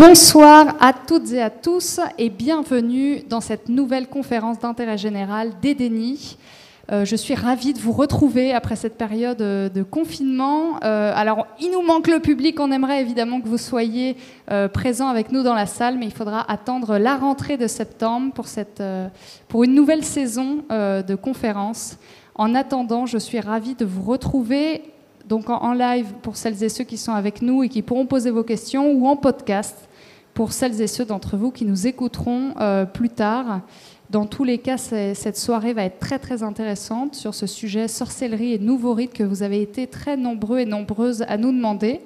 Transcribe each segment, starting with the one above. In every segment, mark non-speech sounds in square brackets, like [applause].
Bonsoir à toutes et à tous et bienvenue dans cette nouvelle conférence d'intérêt général d'Edeni. Euh, je suis ravie de vous retrouver après cette période euh, de confinement. Euh, alors, il nous manque le public. On aimerait évidemment que vous soyez présents avec nous dans la salle, mais il faudra attendre la rentrée de septembre pour, cette, pour une nouvelle saison de conférences. En attendant, je suis ravie de vous retrouver donc en, live pour celles et ceux qui sont avec nous et qui pourront poser vos questions ou en podcast pour celles et ceux d'entre vous qui nous écouteront plus tard. Dans tous les cas, cette soirée va être très très intéressante sur ce sujet sorcellerie et nouveaux rites que vous avez été très nombreux et nombreuses à nous demander.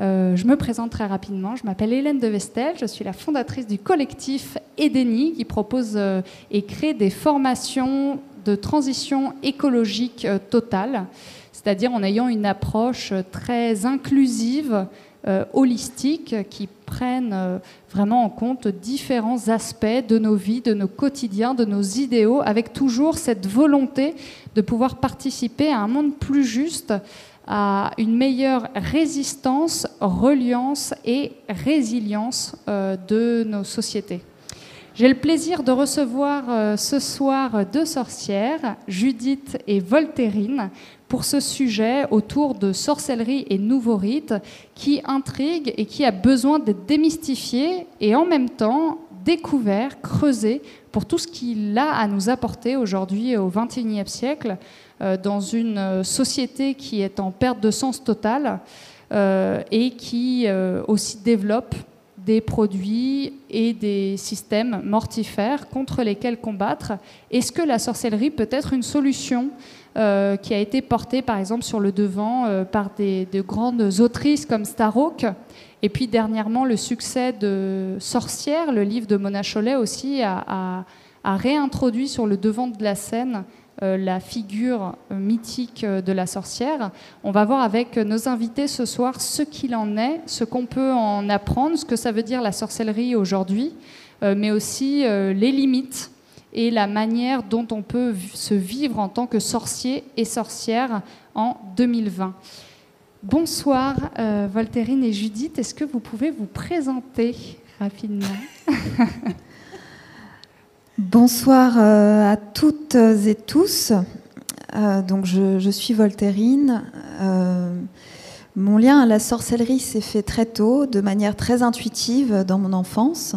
Euh, je me présente très rapidement. Je m'appelle Hélène de Vestel. Je suis la fondatrice du collectif Edeni qui propose euh, et crée des formations de transition écologique euh, totale, c'est-à-dire en ayant une approche très inclusive euh, holistiques qui prennent euh, vraiment en compte différents aspects de nos vies, de nos quotidiens, de nos idéaux, avec toujours cette volonté de pouvoir participer à un monde plus juste, à une meilleure résistance, reliance et résilience euh, de nos sociétés. J'ai le plaisir de recevoir ce soir deux sorcières, Judith et Voltairine, pour ce sujet autour de sorcellerie et nouveaux rites qui intrigue et qui a besoin d'être démystifié et en même temps découvert, creusé pour tout ce qu'il a à nous apporter aujourd'hui au XXIe siècle euh, dans une société qui est en perte de sens totale euh, et qui euh, aussi développe des produits et des systèmes mortifères contre lesquels combattre. Est-ce que la sorcellerie peut être une solution euh, qui a été porté par exemple sur le devant euh, par des, de grandes autrices comme Starhawk. Et puis dernièrement, le succès de Sorcière, le livre de Mona Chollet aussi, a, réintroduit sur le devant de la scène euh, la figure mythique de la sorcière. On va voir avec nos invités ce soir ce qu'il en est, ce qu'on peut en apprendre, ce que ça veut dire la sorcellerie aujourd'hui, mais aussi les limites et la manière dont on peut se vivre en tant que sorcier et sorcière en 2020. Bonsoir euh, Voltairine et Judith, est-ce que vous pouvez vous présenter rapidement? [laughs] Bonsoir euh, à toutes et tous. Euh, donc je, suis Voltairine. mon lien à la sorcellerie s'est fait très tôt, de manière très intuitive dans mon enfance.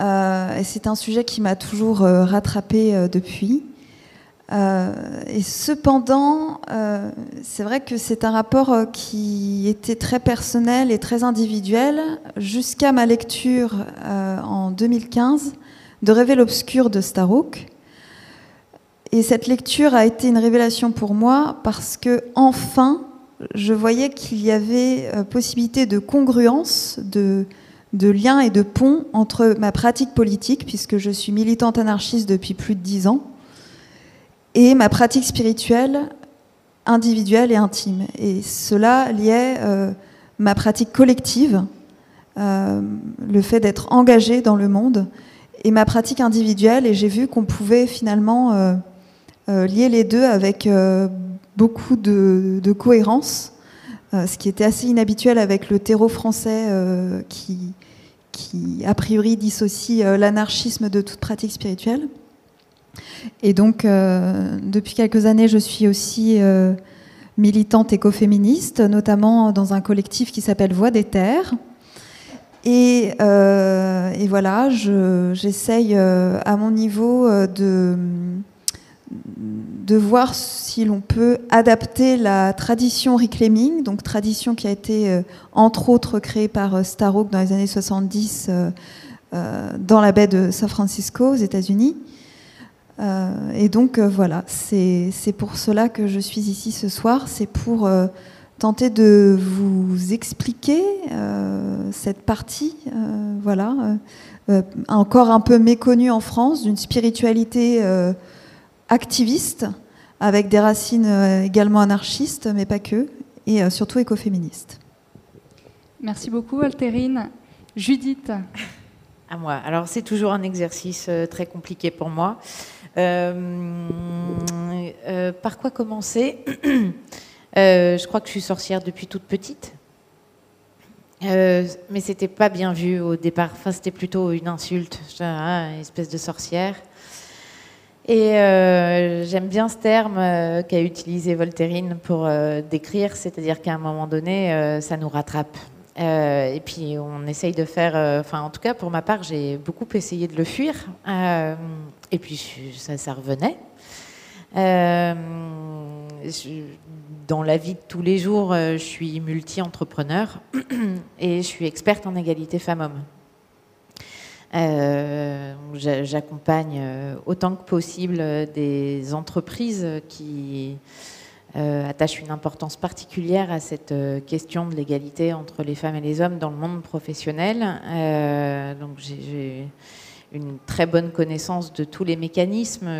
Euh, et c'est un sujet qui m'a toujours euh, rattrapé euh, depuis. et cependant, c'est vrai que c'est un rapport qui était très personnel et très individuel jusqu'à ma lecture en 2015 de Révèle obscur de Starhawk. Et cette lecture a été une révélation pour moi parce que enfin, je voyais qu'il y avait possibilité de congruence, de, de lien et de pont entre ma pratique politique, puisque je suis militante anarchiste depuis plus de dix ans, et ma pratique spirituelle, individuelle et intime. Et cela liait euh, ma pratique collective, euh, le fait d'être engagée dans le monde, et ma pratique individuelle. Et j'ai vu qu'on pouvait finalement euh, lier les deux avec beaucoup de, de cohérence ce qui était assez inhabituel avec le terreau français qui, qui, a priori, dissocie euh, l'anarchisme de toute pratique spirituelle. Et donc, euh, depuis quelques années, je suis aussi euh, militante écoféministe, notamment dans un collectif qui s'appelle Voix des Terres. Et, et voilà, j'essaye à mon niveau de de voir si l'on peut adapter la tradition reclaiming, donc tradition qui a été euh, entre autres créée par euh, Starhawk dans les années 70 euh, dans la baie de San Francisco aux États-Unis. et donc voilà, c'est pour cela que je suis ici ce soir, c'est pour tenter de vous expliquer cette partie, voilà, encore un peu méconnue en France, d'une spiritualité activiste, avec des racines euh, également anarchistes, mais pas que, et euh, surtout écoféministes. Merci beaucoup, Altérine. Judith. À moi. Alors, c'est toujours un exercice euh, très compliqué pour moi. par quoi commencer [clears throat] Je crois que je suis sorcière depuis toute petite. Euh, mais c'était pas bien vu au départ. Enfin, c'était plutôt une insulte, ah, une espèce de sorcière. Et euh, j'aime bien ce terme euh, qu'a utilisé Voltairine pour décrire, c'est-à-dire qu'à un moment donné, ça nous rattrape. et puis on essaye de faire, enfin en tout cas pour ma part, j'ai beaucoup essayé de le fuir. et puis ça revenait. dans la vie de tous les jours, je suis multi-entrepreneur [clears throat] et je suis experte en égalité femmes-hommes. Euh, j'accompagne euh, autant que possible des entreprises qui euh, attachent une importance particulière à cette question de l'égalité entre les femmes et les hommes dans le monde professionnel. donc j'ai une très bonne connaissance de tous les mécanismes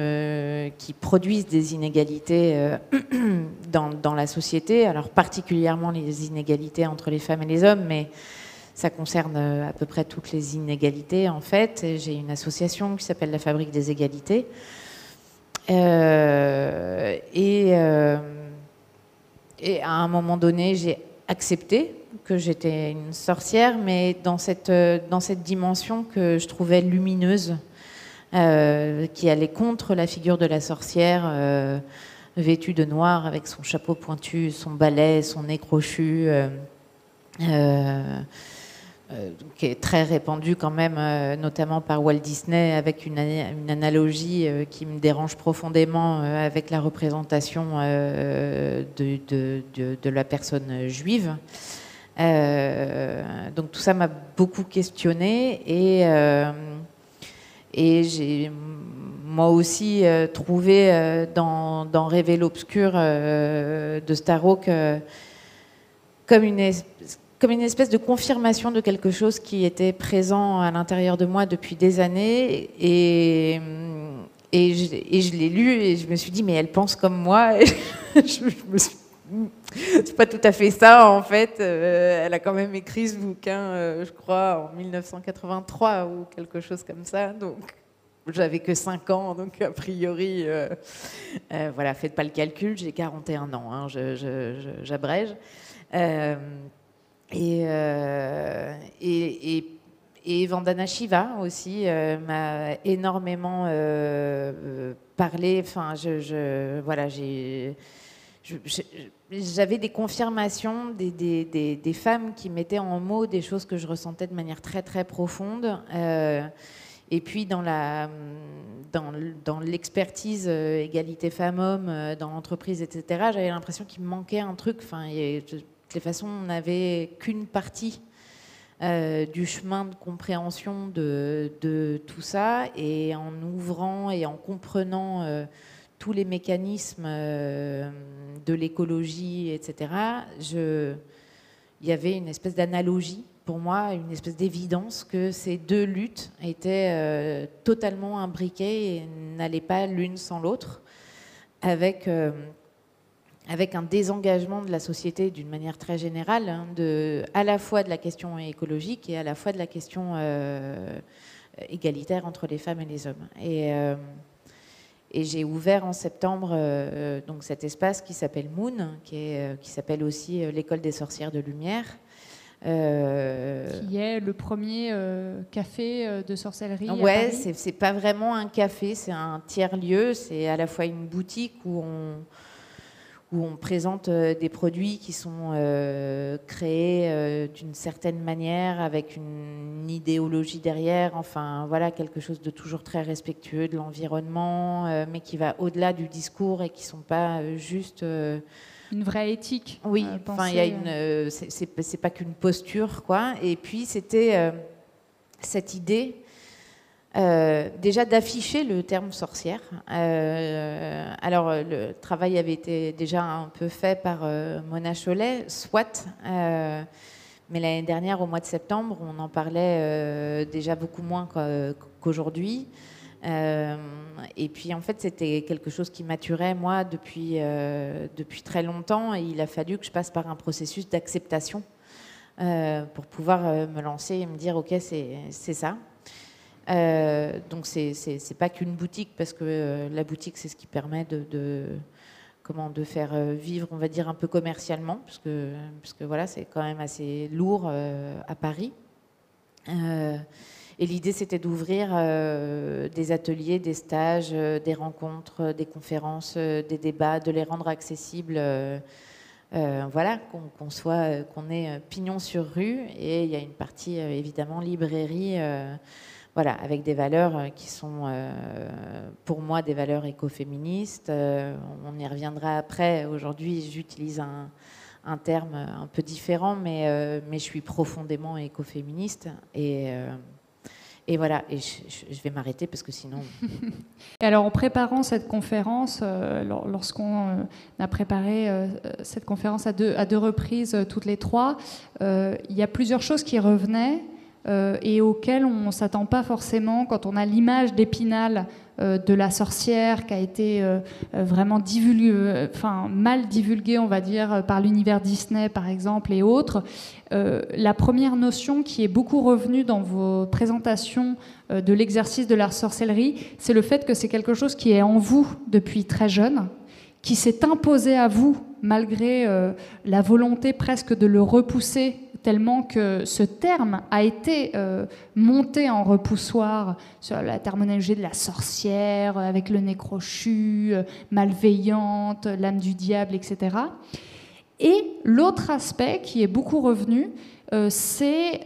qui produisent des inégalités [clears throat] dans, dans, la société, alors particulièrement les inégalités entre les femmes et les hommes, mais ça concerne euh, à peu près toutes les inégalités, en fait. J'ai une association qui s'appelle la Fabrique des égalités. Euh, et, euh, et, à un moment donné, j'ai accepté que j'étais une sorcière, mais dans cette, dans cette dimension que je trouvais lumineuse, qui allait contre la figure de la sorcière, vêtue de noir, avec son chapeau pointu, son balai, son nez crochu. Qui est très répandu quand même, euh, notamment par Walt Disney, avec une, analogie euh, qui me dérange profondément avec la représentation de, la personne juive. donc tout ça m'a beaucoup questionné et, et j'ai moi aussi trouvé dans, dans Rêver l'obscur de Starhawk comme une espèce comme une espèce de confirmation de quelque chose qui était présent à l'intérieur de moi depuis des années. Et, et je, l'ai lu et je me suis dit, mais elle pense comme moi. [laughs] C'est pas tout à fait ça, en fait. Euh, elle a quand même écrit ce bouquin, euh, je crois, en 1983 ou quelque chose comme ça. Donc, j'avais que 5 ans, donc a priori, euh, voilà, faites pas le calcul, j'ai 41 ans, hein, j'abrège. Euh, et, et, et, Vandana Shiva aussi euh, m'a énormément euh, parlé. Enfin, je, voilà, j'avais des confirmations des, des, des, femmes qui mettaient en mots des choses que je ressentais de manière très très profonde. et puis dans la dans, dans l'expertise égalité femmes-hommes dans l'entreprise, etc. J'avais l'impression qu'il me manquait un truc. Enfin, de toute façon, on n'avait qu'une partie euh, du chemin de compréhension de, tout ça. Et en ouvrant et en comprenant euh, tous les mécanismes euh, de l'écologie, etc., il y avait une espèce d'analogie pour moi, une espèce d'évidence que ces deux luttes étaient totalement imbriquées et n'allaient pas l'une sans l'autre, avec avec un désengagement de la société d'une manière très générale, hein, de, à la fois de la question écologique et à la fois de la question euh, égalitaire entre les femmes et les hommes. Et, euh, et j'ai ouvert en septembre euh, donc cet espace qui s'appelle Moon, qui, s'appelle aussi l'école des sorcières de lumière. Qui est le premier café de sorcellerie. Ouais, c'est, c'est pas vraiment un café, c'est un tiers lieu. C'est à la fois une boutique où on où on présente euh, des produits qui sont euh, créés euh, d'une certaine manière, avec une idéologie derrière, enfin voilà, quelque chose de toujours très respectueux de l'environnement, mais qui va au-delà du discours et qui ne sont pas juste... une vraie éthique. Oui, enfin il y a une... c'est pas qu'une posture, quoi. Et puis c'était cette idée euh, déjà d'afficher le terme sorcière. Euh, alors le travail avait été déjà un peu fait par euh, Mona Cholet, soit, mais l'année dernière, au mois de septembre, on en parlait déjà beaucoup moins qu'aujourd'hui. et puis en fait, c'était quelque chose qui maturait moi depuis, depuis très longtemps et il a fallu que je passe par un processus d'acceptation pour pouvoir me lancer et me dire ok, c'est ça. Euh, donc c'est pas qu'une boutique parce que euh, la boutique c'est ce qui permet de, comment de faire vivre, on va dire un peu commercialement, parce que, voilà, c'est quand même assez lourd à Paris. et l'idée, c'était d'ouvrir des ateliers, des stages, des rencontres, des conférences, des débats, de les rendre accessibles euh, voilà, qu'on soit, euh, qu'on ait euh, pignon sur rue. Et il y a une partie évidemment librairie, voilà, avec des valeurs qui sont pour moi des valeurs écoféministes. on y reviendra après. Aujourd'hui, j'utilise un, terme un peu différent, mais, mais je suis profondément écoféministe. Et et voilà, et je, vais m'arrêter parce que sinon. [laughs] et alors, en préparant cette conférence, euh, lorsqu'on euh, a préparé euh, cette conférence à deux, à deux reprises, toutes les trois, il y a plusieurs choses qui revenaient et auxquelles on ne s'attend pas forcément quand on a l'image d'Épinal euh, de la sorcière qui a été euh, euh, vraiment mal divulguée, on va dire, par l'univers Disney, par exemple, et autres. la première notion qui est beaucoup revenue dans vos présentations de l'exercice de la sorcellerie, c'est le fait que c'est quelque chose qui est en vous depuis très jeune, qui s'est imposé à vous malgré la volonté presque de le repousser tellement que ce terme a été euh, monté en repoussoir sur la terminologie de la sorcière, avec le nez crochu, euh, malveillante, l'âme du diable, etc. Et l'autre aspect qui est beaucoup revenu, euh, c'est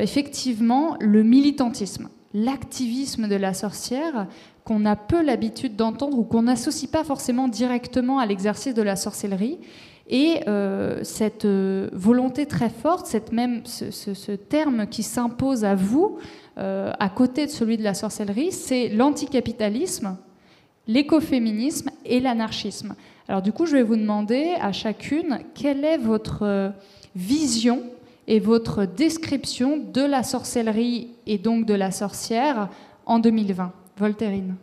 effectivement le militantisme, l'activisme de la sorcière qu'on a peu l'habitude d'entendre ou qu'on n'associe pas forcément directement à l'exercice de la sorcellerie et euh, cette euh, volonté très forte, cette même, ce, terme qui s'impose à vous, euh, à côté de celui de la sorcellerie, c'est l'anticapitalisme, l'écoféminisme et l'anarchisme. Alors du coup, je vais vous demander à chacune quelle est votre vision et votre description de la sorcellerie et donc de la sorcière en 2020. Voltairine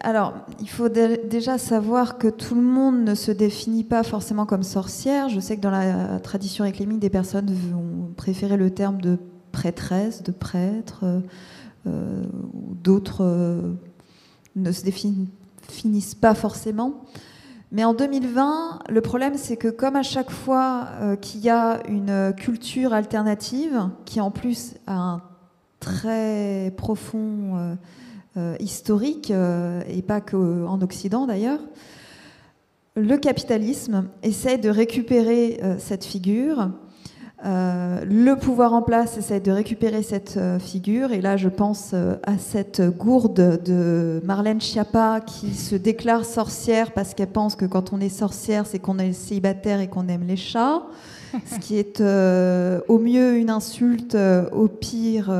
alors, il faut déjà savoir que tout le monde ne se définit pas forcément comme sorcière. Je sais que dans la tradition réclamique, des personnes vont préférer le terme de prêtresse, de prêtre, euh, ou d'autres euh, ne se définissent pas forcément. Mais en 2020, le problème, c'est que comme à chaque fois euh, qu'il y a une culture alternative, qui en plus a un très profond euh, historique, euh, et pas qu'en Occident d'ailleurs, le capitalisme essaie de récupérer euh, cette figure. le pouvoir en place essaie de récupérer cette figure. Et là, je pense à cette gourde de Marlène Schiappa qui se déclare sorcière parce qu'elle pense que quand on est sorcière, c'est qu'on est célibataire et qu'on aime les chats. Ce qui est au mieux une insulte, au pire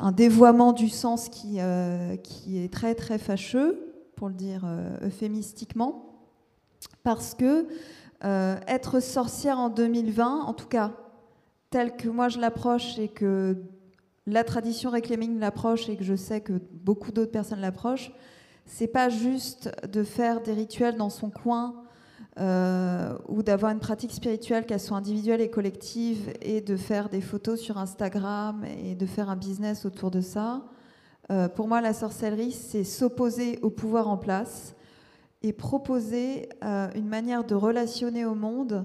un dévoiement du sens qui, euh, qui est très très fâcheux, pour le dire euh, euphémistiquement, parce que euh, être sorcière en 2020, en tout cas tel que moi je l'approche et que la tradition réclaming l'approche et que je sais que beaucoup d'autres personnes l'approchent, c'est pas juste de faire des rituels dans son coin euh, ou d'avoir une pratique spirituelle, qu'elle soit individuelle et collective, et de faire des photos sur Instagram et de faire un business autour de ça. Euh, pour moi, la sorcellerie, c'est s'opposer au pouvoir en place et proposer euh, une manière de relationner au monde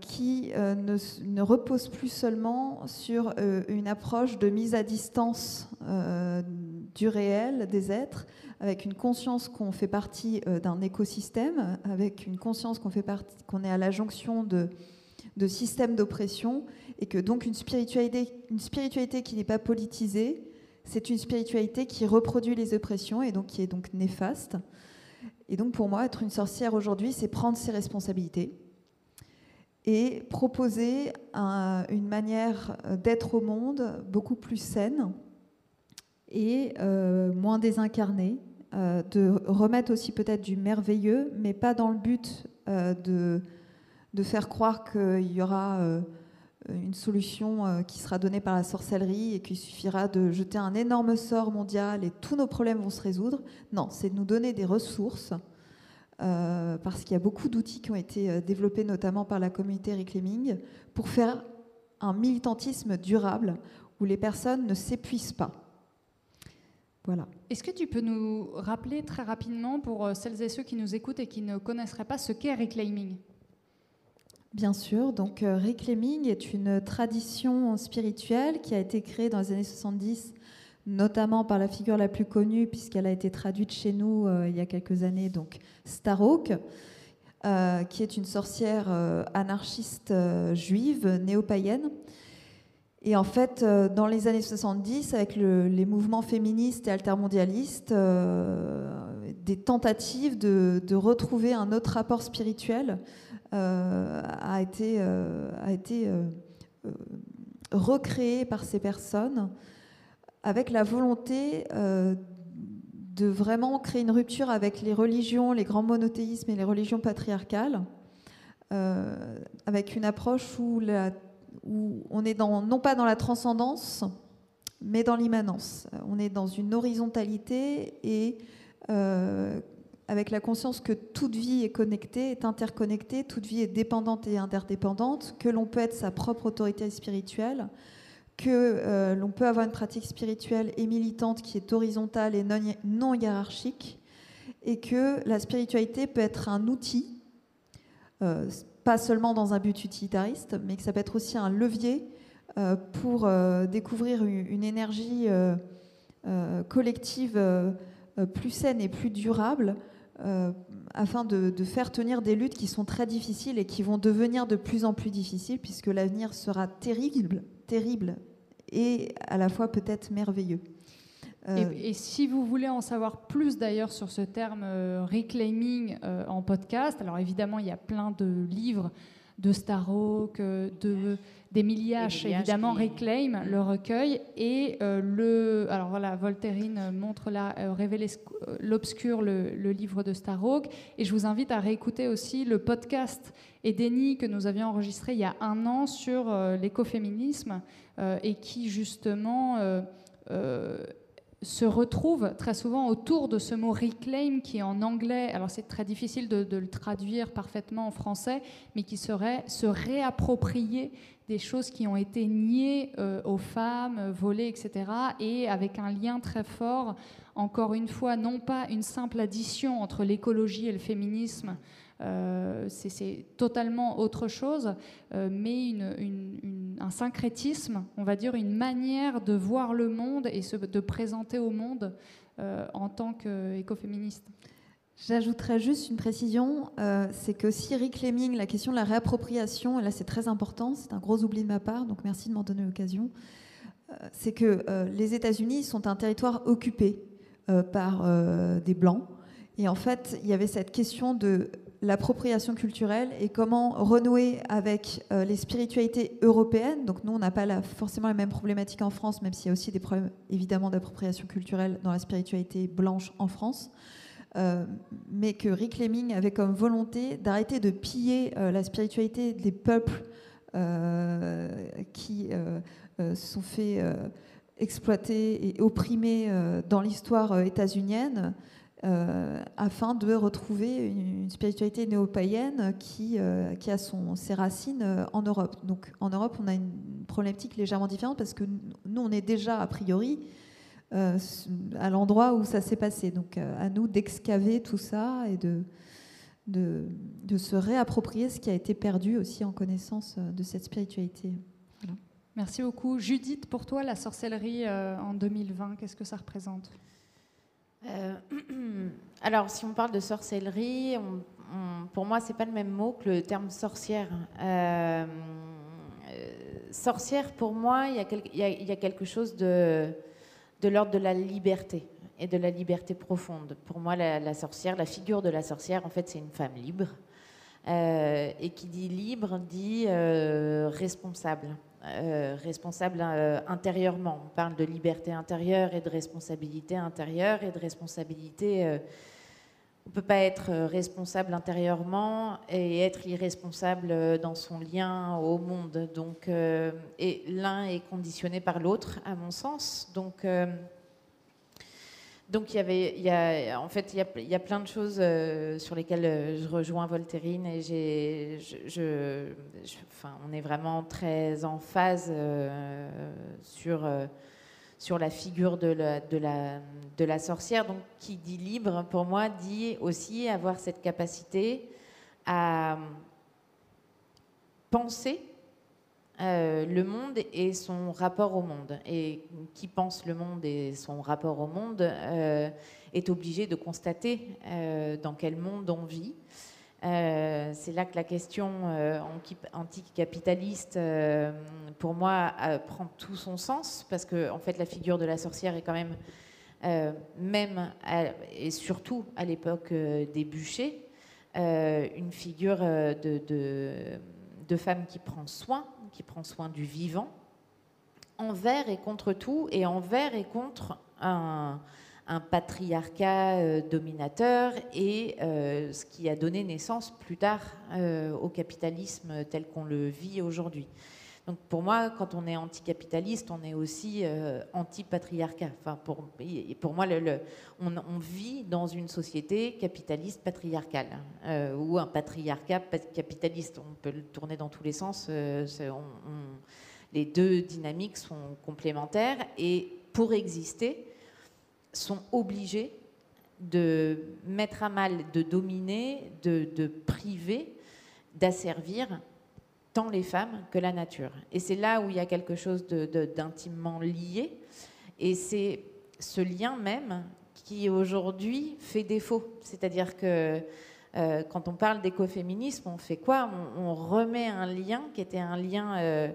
qui ne, ne, repose plus seulement sur une approche de mise à distance du réel des êtres, avec une conscience qu'on fait partie euh, d'un écosystème, avec une conscience qu'on fait partie, qu'on est à la jonction de, de systèmes d'oppression, et que donc une spiritualité, une spiritualité qui n'est pas politisée, c'est une spiritualité qui reproduit les oppressions et donc qui est donc néfaste. Et donc pour moi, être une sorcière aujourd'hui, c'est prendre ses responsabilités et proposer une manière d'être au monde beaucoup plus saine et euh, moins désincarnée, euh, de remettre aussi peut-être du merveilleux, mais pas dans le but euh, de, de, faire croire qu'il y aura euh, une solution qui sera donnée par la sorcellerie et qu'il suffira de jeter un énorme sort mondial et tous nos problèmes vont se résoudre. Non, c'est de nous donner des ressources. parce qu'il y a beaucoup d'outils qui ont été développés notamment par la communauté Reclaiming pour faire un militantisme durable où les personnes ne s'épuisent pas. Voilà. Est-ce que tu peux nous rappeler très rapidement, pour euh, celles et ceux qui nous écoutent et qui ne connaisseraient pas, ce qu'est reclaiming? Bien sûr, donc euh, reclaiming est une tradition spirituelle qui a été créée dans les années 70, notamment par la figure la plus connue, puisqu'elle a été traduite chez nous euh, il y a quelques années, donc Starhawk, qui est une sorcière anarchiste juive, néo-païenne, et en fait, euh, dans les années 70, avec les mouvements féministes et altermondialistes, euh, des tentatives de, retrouver un autre rapport spirituel euh, a été, a été recréé par ces personnes avec la volonté de vraiment créer une rupture avec les religions, les grands monothéismes et les religions patriarcales, avec une approche où la où on est dans, non pas dans la transcendance, mais dans l'immanence. On est dans une horizontalité et euh, avec la conscience que toute vie est connectée, est interconnectée, toute vie est dépendante et interdépendante, que l'on peut être sa propre autorité spirituelle, que euh, l'on peut avoir une pratique spirituelle et militante qui est horizontale et non, hiérarchique, et que la spiritualité peut être un outil. Euh, pas seulement dans un but utilitariste, mais que ça peut être aussi un levier euh, pour euh, découvrir une, énergie euh, collective plus saine et plus durable, afin de, faire tenir des luttes qui sont très difficiles et qui vont devenir de plus en plus difficiles, puisque l'avenir sera terrible, terrible, et à la fois peut-être merveilleux. Euh, et, si vous voulez en savoir plus d'ailleurs sur ce terme euh, reclaiming euh, en podcast, alors évidemment il y a plein de livres de Starhawk, de d'Emilia H, évidemment Reclaim, le recueil, et le alors voilà Voltairine montre là révéler l'obscur le, le, livre de Starhawk, et je vous invite à réécouter aussi le podcast Edeni que nous avions enregistré il y a un an sur l'écoféminisme et qui justement se retrouvent très souvent autour de ce mot reclaim qui en anglais, alors c'est très difficile de, le traduire parfaitement en français, mais qui serait se réapproprier des choses qui ont été niées euh, aux femmes, volées, etc. Et avec un lien très fort, encore une fois, non pas une simple addition entre l'écologie et le féminisme, euh, c'est totalement autre chose, euh, mais un syncrétisme, on va dire une manière de voir le monde et de présenter au monde euh, en tant qu'écoféministe. J'ajouterais juste une précision, c'est que si reclaiming, la question de la réappropriation, et là c'est très important, c'est un gros oubli de ma part, donc merci de m'en donner l'occasion, c'est que les États-Unis sont un territoire occupé par des Blancs. Et en fait, il y avait cette question de l'appropriation culturelle et comment renouer avec euh, les spiritualités européennes. Donc nous, on n'a pas forcément la même problématique en France, même s'il y a aussi des problèmes évidemment d'appropriation culturelle dans la spiritualité blanche en France. Euh, mais que Rick Lemming avait comme volonté d'arrêter de piller euh, la spiritualité des peuples qui se sont fait exploiter et opprimer dans l'histoire états-unienne euh, afin de retrouver une, spiritualité néo-païenne qui, euh, a ses racines euh, en Europe. Donc en Europe, on a une problématique légèrement différente parce que nous, on est déjà a priori à l'endroit où ça s'est passé. Donc à nous d'excaver tout ça et de, se réapproprier ce qui a été perdu aussi en connaissance de cette spiritualité. Merci beaucoup. Judith, pour toi, la sorcellerie en 2020, qu'est-ce que ça représente? Euh, [clears throat] alors, si on parle de sorcellerie, pour moi, c'est pas le même mot que le terme sorcière. Euh, sorcière, pour moi, il y, a quelque chose de, l'ordre de la liberté et de la liberté profonde. Pour moi, la, sorcière, la figure de la sorcière, en fait, c'est une femme libre. Euh, et qui dit libre dit responsable. Euh, responsable euh, intérieurement. On parle de liberté intérieure et de responsabilité intérieure et de responsabilité. Euh, on ne peut pas être responsable intérieurement et être irresponsable dans son lien au monde. Donc, et l'un est conditionné par l'autre, à mon sens. Donc, donc il y avait, il y a, en fait, il y a, plein de choses euh, sur lesquelles euh, je rejoins Voltairine et j'ai, je, enfin, on est vraiment très en phase euh, sur sur la figure de, la, de la sorcière. Donc, qui dit libre, pour moi, dit aussi avoir cette capacité à penser euh, le monde et son rapport au monde. Et qui pense le monde et son rapport au monde euh, est obligé de constater euh, dans quel monde on vit. c'est là que la question anticapitaliste, pour moi, prend tout son sens, parce que fait, la figure de la sorcière est quand même, même et surtout à l'époque des bûchers, une figure de, femme qui prend soin, qui prend soin du vivant, envers et contre tout, et envers et contre un, patriarcat euh, dominateur et euh, ce qui a donné naissance plus tard euh, au capitalisme tel qu'on le vit aujourd'hui. Donc pour moi, quand on est anticapitaliste, on est aussi anti-patriarcat. Enfin, pour, pour moi, on, vit dans une société capitaliste patriarcale ou un patriarcat capitaliste. On peut le tourner dans tous les sens. les deux dynamiques sont complémentaires et pour exister, sont obligés de mettre à mal, de dominer, de, priver, d'asservir tant les femmes que la nature. Et c'est là où il y a quelque chose d'intimement lié. Et c'est ce lien même qui aujourd'hui fait défaut. C'est-à-dire que euh, quand on parle d'écoféminisme, on fait quoi? On, remet un lien qui était un lien... Euh,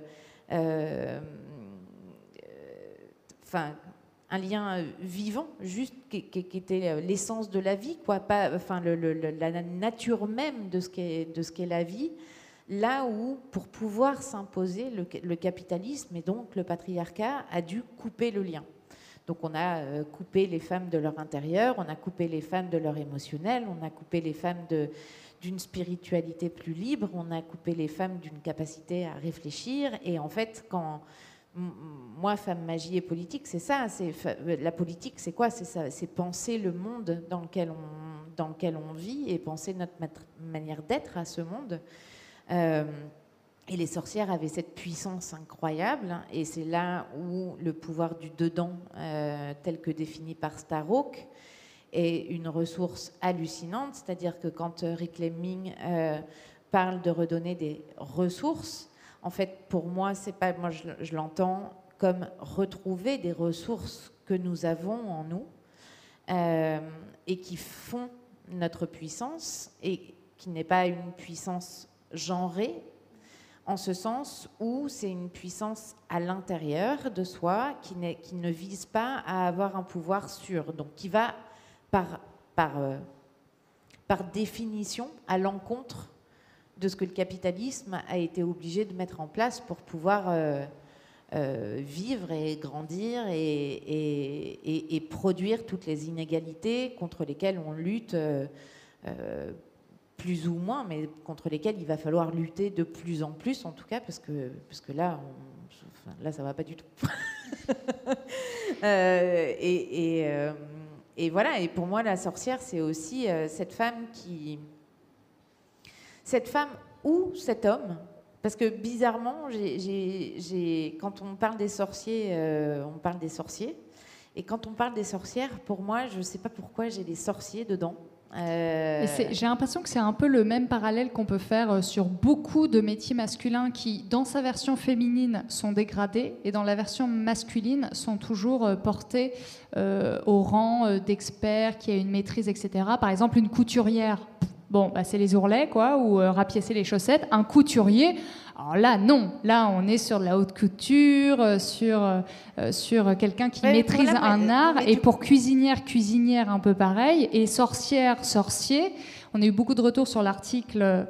euh, enfin, un lien vivant, juste qui, était l'essence de la vie, quoi, pas, enfin la nature même de ce qu'est la vie. Là où, pour pouvoir s'imposer, le, capitalisme et donc le patriarcat a dû couper le lien. Donc on a euh, coupé les femmes de leur intérieur, on a coupé les femmes de leur émotionnel, on a coupé les femmes d'une spiritualité plus libre, on a coupé les femmes d'une capacité à réfléchir. Et en fait, quand moi, femme, magie et politique, c'est ça. C'est la politique, c'est quoi? C'est penser le monde dans lequel on vit et penser notre manière d'être à ce monde. Euh, et les sorcières avaient cette puissance incroyable, et c'est là où le pouvoir du dedans, euh, tel que défini par Starhawk, est une ressource hallucinante. C'est-à-dire que quand Rick Lemming euh, parle de redonner des ressources, en fait, pour moi, c'est pas, moi je, l'entends comme retrouver des ressources que nous avons en nous euh, et qui font notre puissance et qui n'est pas une puissance genrée, en ce sens où c'est une puissance à l'intérieur de soi qui, ne vise pas à avoir un pouvoir sûr, donc qui va euh, par définition à l'encontre de ce que le capitalisme a été obligé de mettre en place pour pouvoir euh, euh, vivre et grandir et, produire toutes les inégalités contre lesquelles on lutte plus ou moins, mais contre lesquelles il va falloir lutter de plus en plus, en tout cas, parce que, parce que là, là, ça va pas du tout. [laughs] et, et, voilà, et pour moi, la sorcière, c'est aussi cette femme qui cette femme ou cet homme parce que bizarrement, quand on parle des sorciers, euh, on parle des sorciers. Et quand on parle des sorcières, pour moi, je ne sais pas pourquoi j'ai des sorciers dedans. Euh, j'ai l'impression que c'est un peu le même parallèle qu'on peut faire euh, sur beaucoup de métiers masculins qui, dans sa version féminine, sont dégradés et dans la version masculine, sont toujours portés au rang d'experts, qui a une maîtrise, etc. Par exemple, une couturière Bon, bah, c'est les ourlets, quoi, ou euh, rapiécer les chaussettes. Un couturier, alors là, non. Là, on est sur de la haute couture, euh, sur, euh, sur quelqu'un qui maîtrise un art. Et pour cuisinière, cuisinière, un peu pareil. Et sorcière, sorcier. On a eu beaucoup de retours sur l'article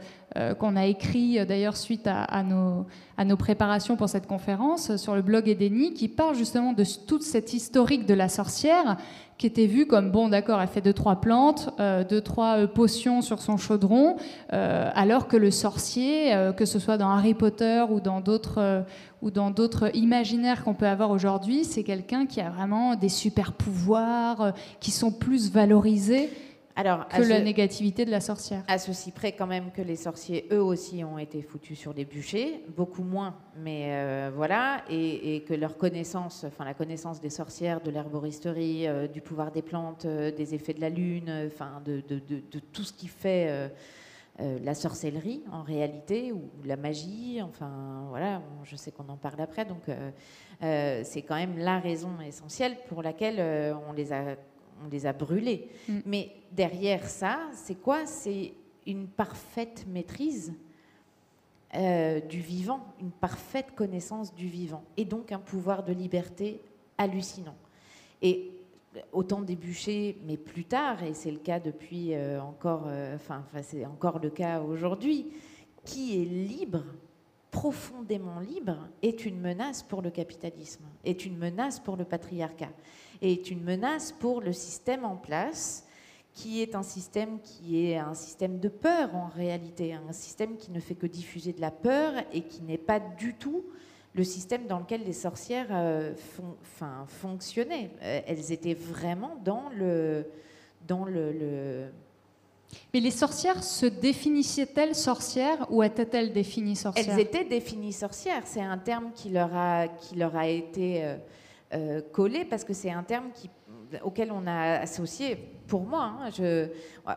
qu'on a écrit d'ailleurs suite à, nos, préparations pour cette conférence sur le blog Edeni, qui parle justement de toute cette historique de la sorcière qui était vue comme bon d'accord elle fait deux trois plantes euh, deux trois euh, potions sur son chaudron euh, alors que le sorcier que ce soit dans Harry Potter ou dans d'autres ou dans d'autres imaginaires qu'on peut avoir aujourd'hui c'est quelqu'un qui a vraiment des super pouvoirs qui sont plus valorisés Alors, que la négativité de la sorcière. À ceci près quand même que les sorciers, eux aussi, ont été foutus sur des bûchers, beaucoup moins, mais euh, voilà, et, que leur connaissance, enfin la connaissance des sorcières, de l'herboristerie, euh, du pouvoir des plantes, euh, des effets de la lune, enfin de, tout ce qui fait la sorcellerie en réalité, ou la magie, enfin voilà, je sais qu'on en parle après, donc c'est quand même la raison essentielle pour laquelle on les a on les a brûlés. Mm. Mais derrière ça, c'est quoi? C'est une parfaite maîtrise euh, du vivant, une parfaite connaissance du vivant, et donc un pouvoir de liberté hallucinant. Et autant des bûchers, mais plus tard, et c'est le cas depuis euh, encore, euh, enfin, c'est encore le cas aujourd'hui, qui est libre profondément libre est une menace pour le capitalisme, est une menace pour le patriarcat, est une menace pour le système en place, qui est un système qui est un système de peur en réalité, un système qui ne fait que diffuser de la peur et qui n'est pas du tout le système dans lequel les sorcières euh, enfin, fonctionnaient. Euh, elles étaient vraiment dans le, dans le mais les sorcières se définissaient-elles sorcières ou étaient-elles définies sorcières Elles étaient définies sorcières. C'est un terme qui leur a, qui leur a été euh, euh, collé parce que c'est un terme qui, auquel on a associé, pour moi, hein, je,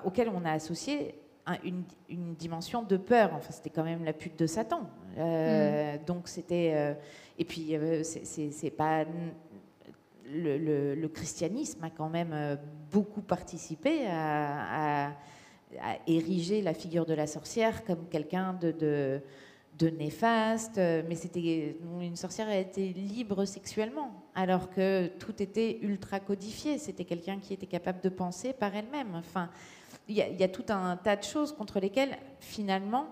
auquel on a associé une, une, dimension de peur. Enfin, c'était quand même la pute de Satan. Euh, mm. Donc c'était. et puis, c'est pas. Le, le, christianisme a quand même beaucoup participé à à ériger la figure de la sorcière comme quelqu'un de, de, néfaste, mais c'était une sorcière a été libre sexuellement, alors que tout était ultra codifié. C'était quelqu'un qui était capable de penser par elle-même. Enfin, il y, a tout un tas de choses contre lesquelles finalement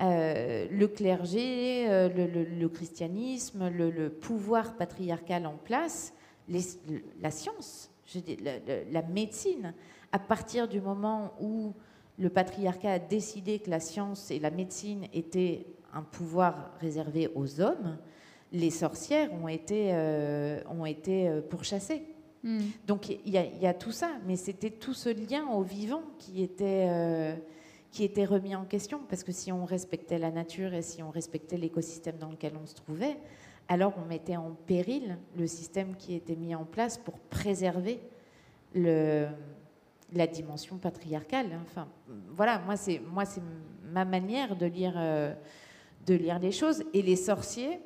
euh, le clergé, euh, le, christianisme, le, pouvoir patriarcal en place, la science, la médecine, à partir du moment où le patriarcat a décidé que la science et la médecine étaient un pouvoir réservé aux hommes, les sorcières ont été, euh, ont été euh, pourchassées. Hmm. Donc il y, a tout ça, mais c'était tout ce lien au vivant qui était, euh, qui était remis en question, parce que si on respectait la nature et si on respectait l'écosystème dans lequel on se trouvait, alors on mettait en péril le système qui était mis en place pour préserver le, la dimension patriarcale. Hein. Enfin, voilà, moi c'est moi c'est ma manière de lire euh, de lire les choses et les sorciers.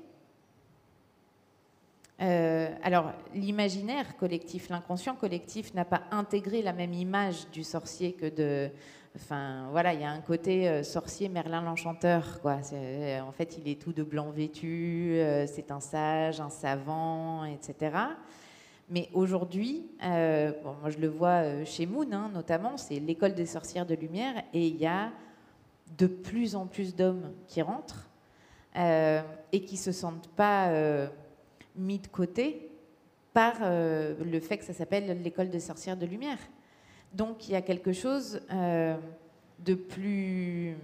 Euh, alors l'imaginaire collectif, l'inconscient collectif n'a pas intégré la même image du sorcier que de. Enfin voilà, il y a un côté euh, sorcier Merlin l'enchanteur quoi. En fait, il est tout de blanc vêtu, c'est un sage, un savant, etc. Mais aujourd'hui, euh, moi je le vois euh, chez Moon hein, notamment, c'est l'école des sorcières de lumière et il y a de plus en plus d'hommes qui rentrent euh, et qui se sentent pas mis de côté par le fait que ça s'appelle l'école des sorcières de lumière. Donc il y a quelque chose de plus...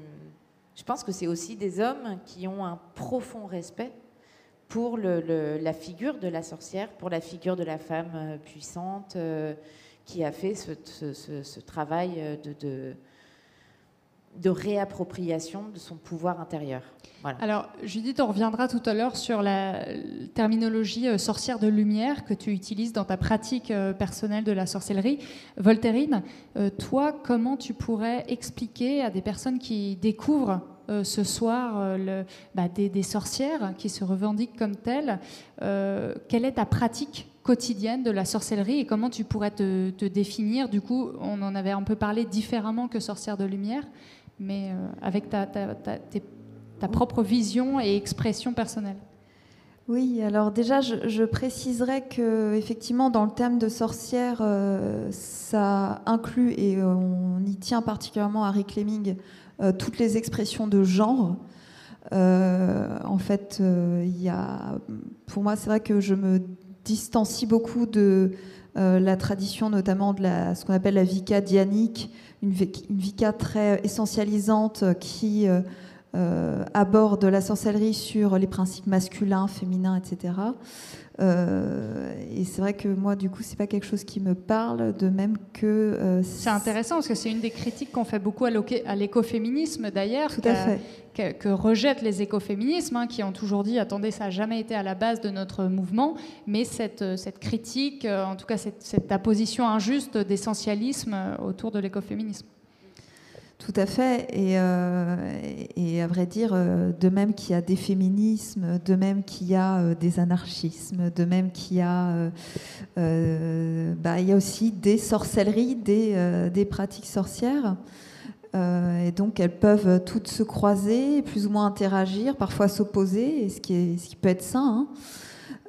Je pense que c'est aussi des hommes qui ont un profond respect pour la figure de la sorcière, pour la figure de la femme euh, puissante euh, qui a fait ce, travail euh, de, réappropriation de son pouvoir intérieur. Alors, Judith, on reviendra tout à l'heure sur la terminologie sorcière de lumière que tu utilises dans ta pratique personnelle de la sorcellerie. Voltairine, toi, comment tu pourrais expliquer à des personnes qui découvrent euh, ce soir euh, bah, des, sorcières qui se revendiquent comme telles. Euh, quelle est ta pratique quotidienne de la sorcellerie et comment tu pourrais te, définir? Du coup, on en avait un peu parlé différemment que sorcière de lumière, mais avec ta, propre vision et expression personnelle. Oui, alors déjà, je, préciserai que effectivement, dans le thème de sorcière, ça inclut et on y tient particulièrement à Rick Lemming toutes les expressions de genre. Euh, en fait, euh, il y a, pour moi, c'est vrai que je me distancie beaucoup de la tradition, notamment de la, ce qu'on appelle la vika dianique, une vika très essentialisante qui aborde la sorcellerie sur les principes masculins, féminins, etc. Euh, et c'est vrai que moi, du coup, c'est pas quelque chose qui me parle, de même que. Euh, c'est intéressant parce que c'est une des critiques qu'on fait beaucoup à l'écoféminisme d'ailleurs. Fait. Que, que, rejettent les écoféminismes, hein, qui ont toujours dit attendez, ça n'a jamais été à la base de notre mouvement, mais cette, euh, cette critique, en tout cas cette, cette apposition injuste d'essentialisme autour de l'écoféminisme. Tout à fait. Et, euh, à vrai dire, euh, de même qu'il y a des féminismes, de même qu'il y a euh, des anarchismes, de même qu'il y a, bah, aussi des sorcelleries, des, pratiques sorcières. et donc elles peuvent toutes se croiser, plus ou moins interagir, parfois s'opposer, ce qui, qui peut être sain,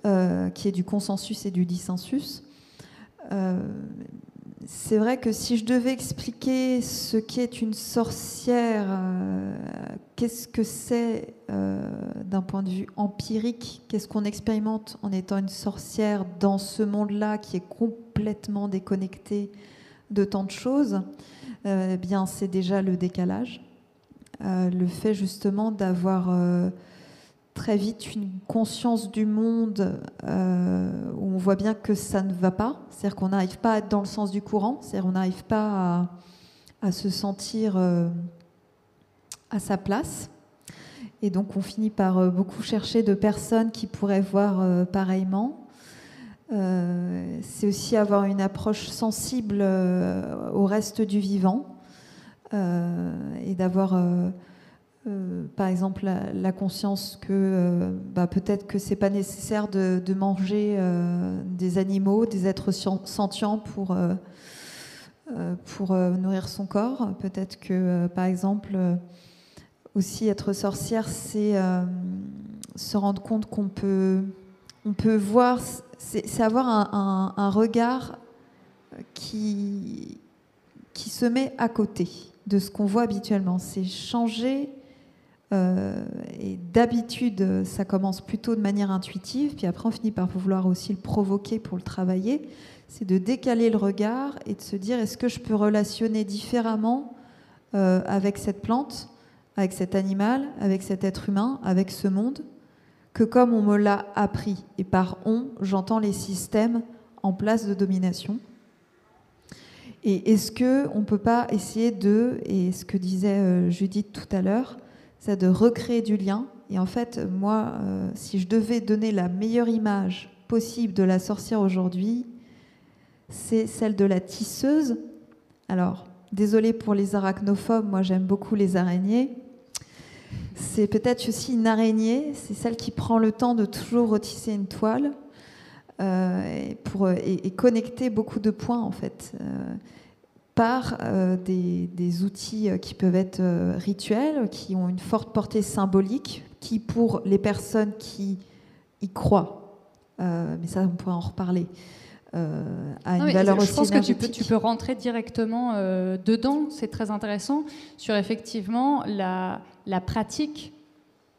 hein, qui est du consensus et du dissensus c'est vrai que si je devais expliquer ce qu'est une sorcière, euh, qu'est-ce que c'est euh, d'un point de vue empirique, qu'est-ce qu'on expérimente en étant une sorcière dans ce monde-là qui est complètement déconnecté de tant de choses, euh, eh bien c'est déjà le décalage, le fait justement d'avoir très vite une conscience du monde euh, où on voit bien que ça ne va pas. C'est-à-dire qu'on n'arrive pas à être dans le sens du courant, c'est-à-dire qu'on n'arrive pas à, se sentir euh, à sa place. Et donc on finit par euh, beaucoup chercher de personnes qui pourraient voir pareillement. c'est aussi avoir une approche sensible au reste du vivant et d'avoir euh, par exemple, la, conscience que euh, bah, peut-être que c'est pas nécessaire de, manger euh, des animaux, des êtres sentients pour, pour nourrir son corps. Peut-être que, par exemple, aussi être sorcière, c'est se rendre compte qu'on peut, on peut voir, c'est avoir un, un, regard qui, qui se met à côté de ce qu'on voit habituellement. C'est changer euh, et d'habitude, ça commence plutôt de manière intuitive, puis après on finit par vouloir aussi le provoquer pour le travailler. C'est de décaler le regard et de se dire est-ce que je peux relationner différemment euh, avec cette plante, avec cet animal, avec cet être humain, avec ce monde, que comme on me l'a appris. Et par on, j'entends les systèmes en place de domination? Et est-ce que on peut pas essayer de, et ce que disait euh, Judith tout à l'heure, c'est de recréer du lien. Et en fait, moi, euh, si je devais donner la meilleure image possible de la sorcière aujourd'hui, c'est celle de la tisseuse. Alors, désolé pour les arachnophobes, moi j'aime beaucoup les araignées. C'est peut-être aussi une araignée, c'est celle qui prend le temps de toujours retisser une toile euh, et, connecter beaucoup de points en fait. Euh, par euh, des, outils euh, qui peuvent être euh, rituels, qui ont une forte portée symbolique, qui pour les personnes qui y croient, mais ça on pourrait en reparler, a une valeur aussi Je pense que tu peux, tu peux rentrer directement dedans, c'est très intéressant, sur effectivement la, la pratique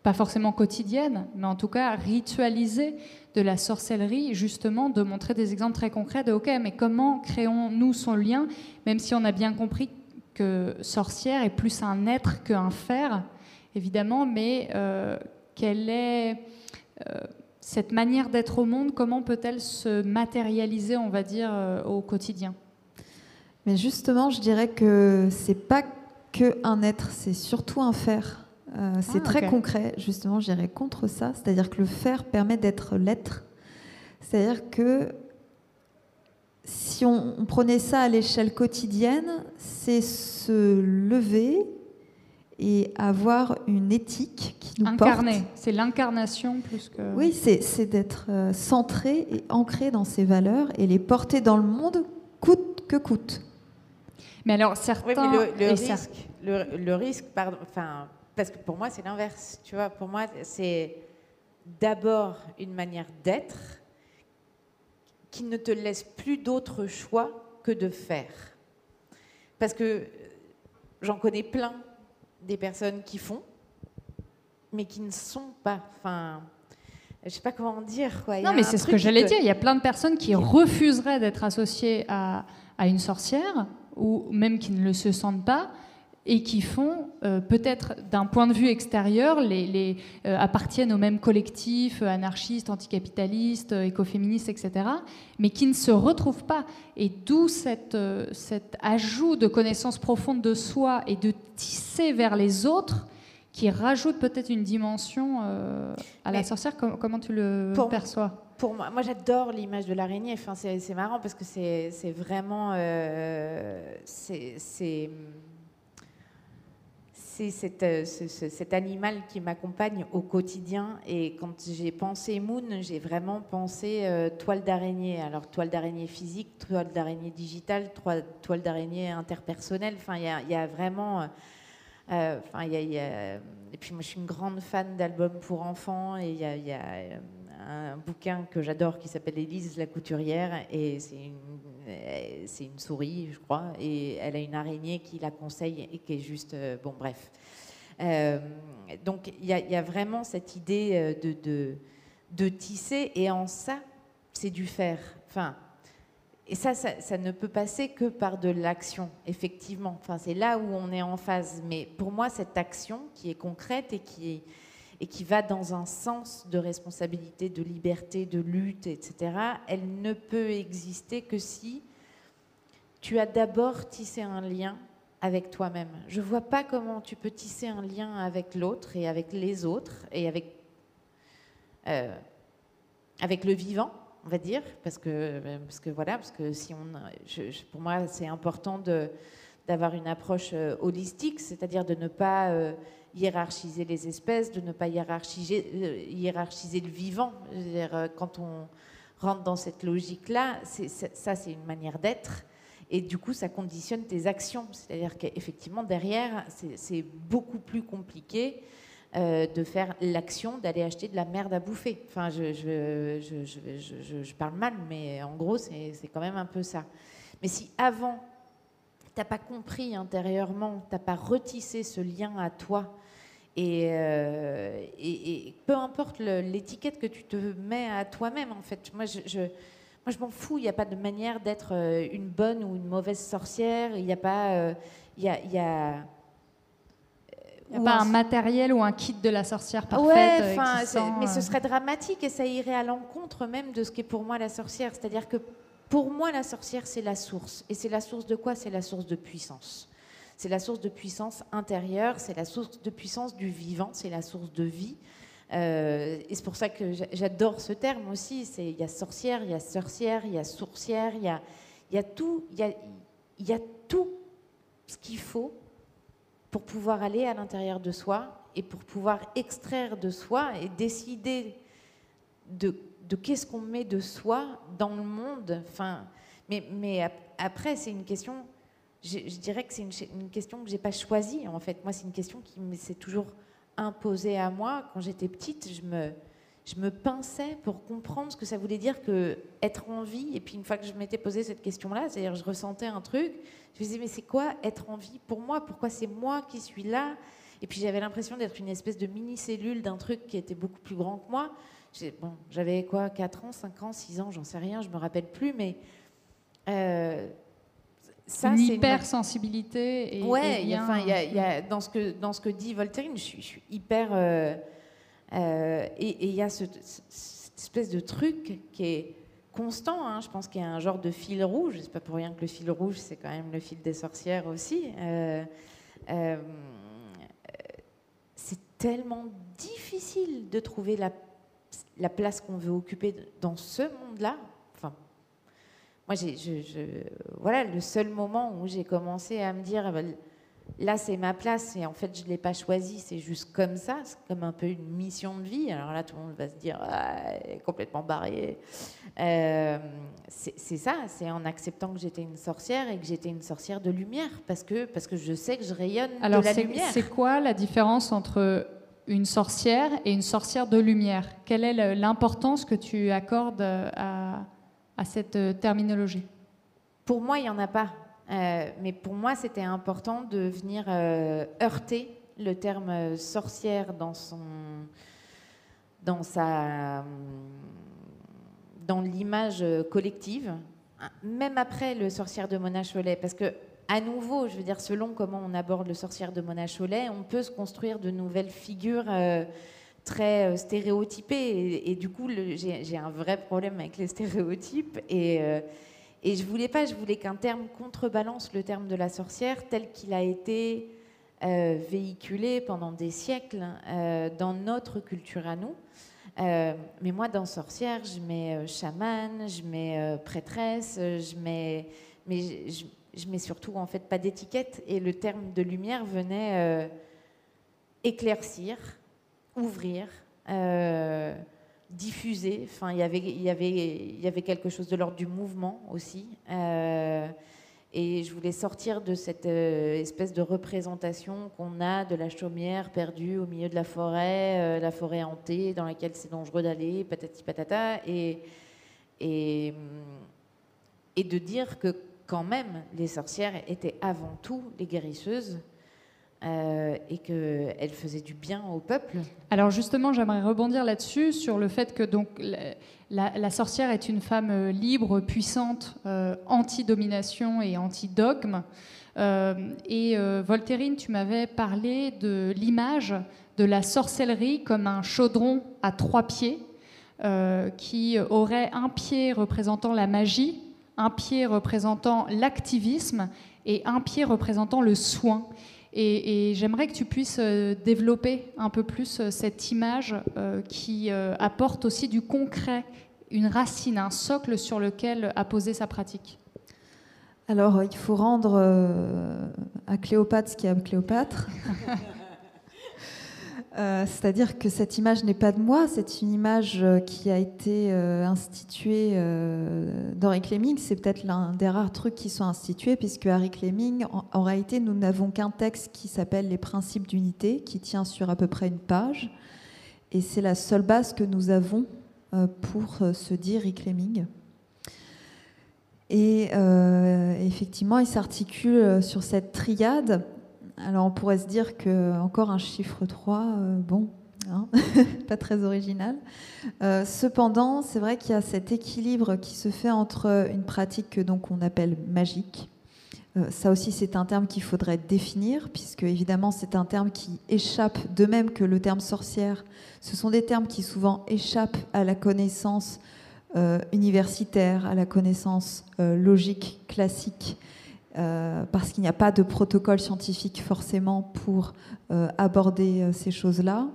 pas forcément quotidienne, mais en tout cas ritualisée de la sorcellerie, justement, de montrer des exemples très concrets de OK, mais comment créons-nous son lien, même si on a bien compris que sorcière est plus un être qu'un faire, évidemment, mais euh, quelle est euh, cette manière d'être au monde, comment peut-elle se matérialiser, on va dire, euh, au quotidien? Mais justement, je dirais que c'est pas que un être, c'est surtout un faire. Euh, c'est ah, très concret, justement, j'irais contre ça. C'est-à-dire que le faire permet d'être l'être. C'est-à-dire que si on, prenait ça à l'échelle quotidienne, c'est se lever et avoir une éthique qui nous Incarner, c'est l'incarnation plus que... Oui, c'est d'être euh, centré et ancré dans ses valeurs et les porter dans le monde coûte que coûte. Mais alors, certains... le, risque, le, risque, pardon, enfin, parce que pour moi, c'est l'inverse. Tu vois, pour moi, c'est d'abord une manière d'être qui ne te laisse plus d'autre choix que de faire. Parce que j'en connais plein des personnes qui font, mais qui ne sont pas. Enfin, je sais pas comment dire. Quoi. non, mais c'est ce que j'allais dire. Il y a plein de personnes qui refuseraient d'être associées à, à, une sorcière, ou même qui ne le se sentent pas, et qui font, euh, peut-être d'un point de vue extérieur, les, euh, appartiennent au même collectif euh, anarchistes, anticapitalistes, écoféministes, etc., mais qui ne se retrouvent pas. Et d'où cet ajout de connaissances profondes de soi et de tisser vers les autres qui rajoute peut-être une dimension à la sorcière. comment tu le perçois? pour moi, moi j'adore l'image de l'araignée. Enfin, c'est marrant parce que c'est vraiment. c'est c'est euh, cet animal qui m'accompagne au quotidien. Et quand j'ai pensé Moon, j'ai vraiment pensé euh, toile d'araignée. Alors, toile d'araignée physique, toile d'araignée digitale, toile d'araignée interpersonnelle. Enfin, il y, a vraiment. Euh, enfin, Et puis, moi, je suis une grande fan d'albums pour enfants. Et il y a un bouquin que j'adore qui s'appelle Élise la couturière et c'est une, c'est une souris, je crois, et elle a une araignée qui la conseille et qui est juste, euh, bon, bref. Euh, donc il y, a vraiment cette idée euh, de, de, tisser et en ça, c'est du faire. Enfin, et ça, ça, ça, ne peut passer que par de l'action, effectivement. Enfin, c'est là où on est en phase. Mais pour moi, cette action qui est concrète et qui est et qui va dans un sens de responsabilité, de liberté, de lutte, etc., elle ne peut exister que si tu as d'abord tissé un lien avec toi-même. Je ne vois pas comment tu peux tisser un lien avec l'autre et avec les autres et avec, euh, avec le vivant, on va dire, parce que, parce que voilà, parce que si on, pour moi, c'est important d'avoir une approche euh, holistique, c'est-à-dire de ne pas euh, hiérarchiser les espèces, de ne pas hiérarchiser, euh, le vivant. quand on rentre dans cette logique-là, ça c'est une manière d'être. Et du coup, ça conditionne tes actions. C'est-à-dire qu'effectivement, derrière, c'est beaucoup plus compliqué de faire l'action d'aller acheter de la merde à bouffer. Enfin, je, je parle mal, mais en gros, c'est quand même un peu ça. Mais si avant, t'as pas compris intérieurement, t'as pas retissé ce lien à toi. Et, euh, et, peu importe l'étiquette que tu te mets à toi-même, en fait. Moi, je, je moi, je m'en fous. Il n'y a pas de manière d'être euh, une bonne ou une mauvaise sorcière. Il n'y a pas. Euh, il y a, y a il n'y a pas un matériel ou un kit de la sorcière parfaite. Ouais, mais ce serait dramatique et ça irait à l'encontre même de ce qu'est pour moi la sorcière. C'est-à-dire que pour moi, la sorcière, c'est la source. Et c'est la source de quoi? C'est la source de puissance. C'est la source de puissance intérieure, c'est la source de puissance du vivant, c'est la source de vie. Euh, et c'est pour ça que j'adore ce terme aussi. Il y a sorcière, il y a sorcière, il y a sourcière, il y a, y a y a tout ce qu'il faut pour pouvoir aller à l'intérieur de soi et pour pouvoir extraire de soi et décider de de qu'est-ce qu'on met de soi dans le monde. Enfin, mais, mais après, c'est une question, je, dirais que c'est une, question que j'ai pas choisie, en fait. Moi, c'est une question qui s'est toujours imposée à moi. Quand j'étais petite, je me, je me pinçais pour comprendre ce que ça voulait dire que être en vie. Et puis, une fois que je m'étais posé cette question-là, c'est-à-dire je ressentais un truc, je me disais, mais c'est quoi être en vie pour moi? Pourquoi c'est moi qui suis là? Et puis, j'avais l'impression d'être une espèce de mini-cellule d'un truc qui était beaucoup plus grand que moi. Bon, j'avais quoi, 4 ans, 5 ans, 6 ans, j'en sais rien, je me rappelle plus, mais. Euh, ça, une hypersensibilité et ouais enfin il y, a, dans ce que dans ce que dit Voltaire je suis, hyper euh, euh, et il y a cette espèce de truc qui est constant hein. je pense qu'il y a un genre de fil rouge c'est pas pour rien que le fil rouge c'est quand même le fil des sorcières aussi c'est tellement difficile de trouver la la place qu'on veut occuper dans ce monde-là. Enfin, moi, j'ai, je, voilà, le seul moment où j'ai commencé à me dire, bah, là, c'est ma place, et en fait, je ne l'ai pas choisi, c'est juste comme ça, c'est comme un peu une mission de vie. Alors là, tout le monde va se dire, ah, complètement barré. Euh, c'est, ça, c'est en acceptant que j'étais une sorcière et que j'étais une sorcière de lumière, parce que, parce que je sais que je rayonne Alors, de la lumière. C'est quoi la différence entre une sorcière et une sorcière de lumière. Quelle est l'importance que tu accordes à, cette euh, terminologie? Pour moi, il n'y en a pas. Euh, mais pour moi, c'était important de venir euh, heurter le terme sorcière dans son, dans sa, dans l'image collective, même après le sorcière de Mona Cholet, parce que à nouveau, je veux dire, selon comment on aborde le sorcière de Mona Cholet, on peut se construire de nouvelles figures très stéréotypées. Et, du coup, j'ai un vrai problème avec les stéréotypes. Et, et je voulais pas, je voulais qu'un terme contrebalance le terme de la sorcière tel qu'il a été euh, véhiculé pendant des siècles euh, dans notre culture à nous. Euh, mais moi, dans sorcière, je mets chamane, je mets prêtresse, je mets, mais je, mets surtout en fait pas d'étiquette. Et le terme de lumière venait éclaircir, ouvrir diffuser. Enfin, il y avait, il y avait, y avait quelque chose de l'ordre du mouvement aussi. Euh, et je voulais sortir de cette euh, espèce de représentation qu'on a de la chaumière perdue au milieu de la forêt, euh, la forêt hantée dans laquelle c'est dangereux d'aller, patati patata, et, et, et de dire que quand même les sorcières étaient avant tout les guérisseuses euh, et qu'elle faisait du bien au peuple. Alors justement, j'aimerais rebondir là-dessus, sur le fait que donc, la, sorcière est une femme euh, libre, puissante, euh, anti-domination et anti-dogme. et Voltairine, tu m'avais parlé de l'image de la sorcellerie comme un chaudron à trois pieds, qui aurait un pied représentant la magie, un pied représentant l'activisme et un pied représentant le soin. Et, j'aimerais que tu puisses euh, développer un peu plus euh, cette image euh, qui apporte aussi du concret, une racine, un socle sur lequel apposer sa pratique. Alors, il faut rendre à Cléopâtre ce qui est à Cléopâtre. [laughs] Euh, c'est-à-dire que cette image n'est pas de moi, c'est une image euh, qui a été euh, instituée d'Henri Clemming. C'est peut-être l'un des rares trucs qui sont institués, puisque Harry Clemming, en, réalité, nous n'avons qu'un texte qui s'appelle Les principes d'unité, qui tient sur à peu près une page. Et c'est la seule base que nous avons pour se dire Harry Clemming. Et effectivement, il s'articule sur cette triade alors on pourrait se dire que encore un chiffre 3, euh, bon, hein, [laughs] pas très original. Euh, cependant, c'est vrai qu'il y a cet équilibre qui se fait entre une pratique que donc on appelle magique. Euh, ça aussi, c'est un terme qu'il faudrait définir, puisque évidemment, c'est un terme qui échappe, de même que le terme sorcière. Ce sont des termes qui souvent échappent à la connaissance universitaire, à la connaissance logique classique euh, parce qu'il n'y a pas de protocole scientifique forcément pour euh, aborder euh, ces choses-là.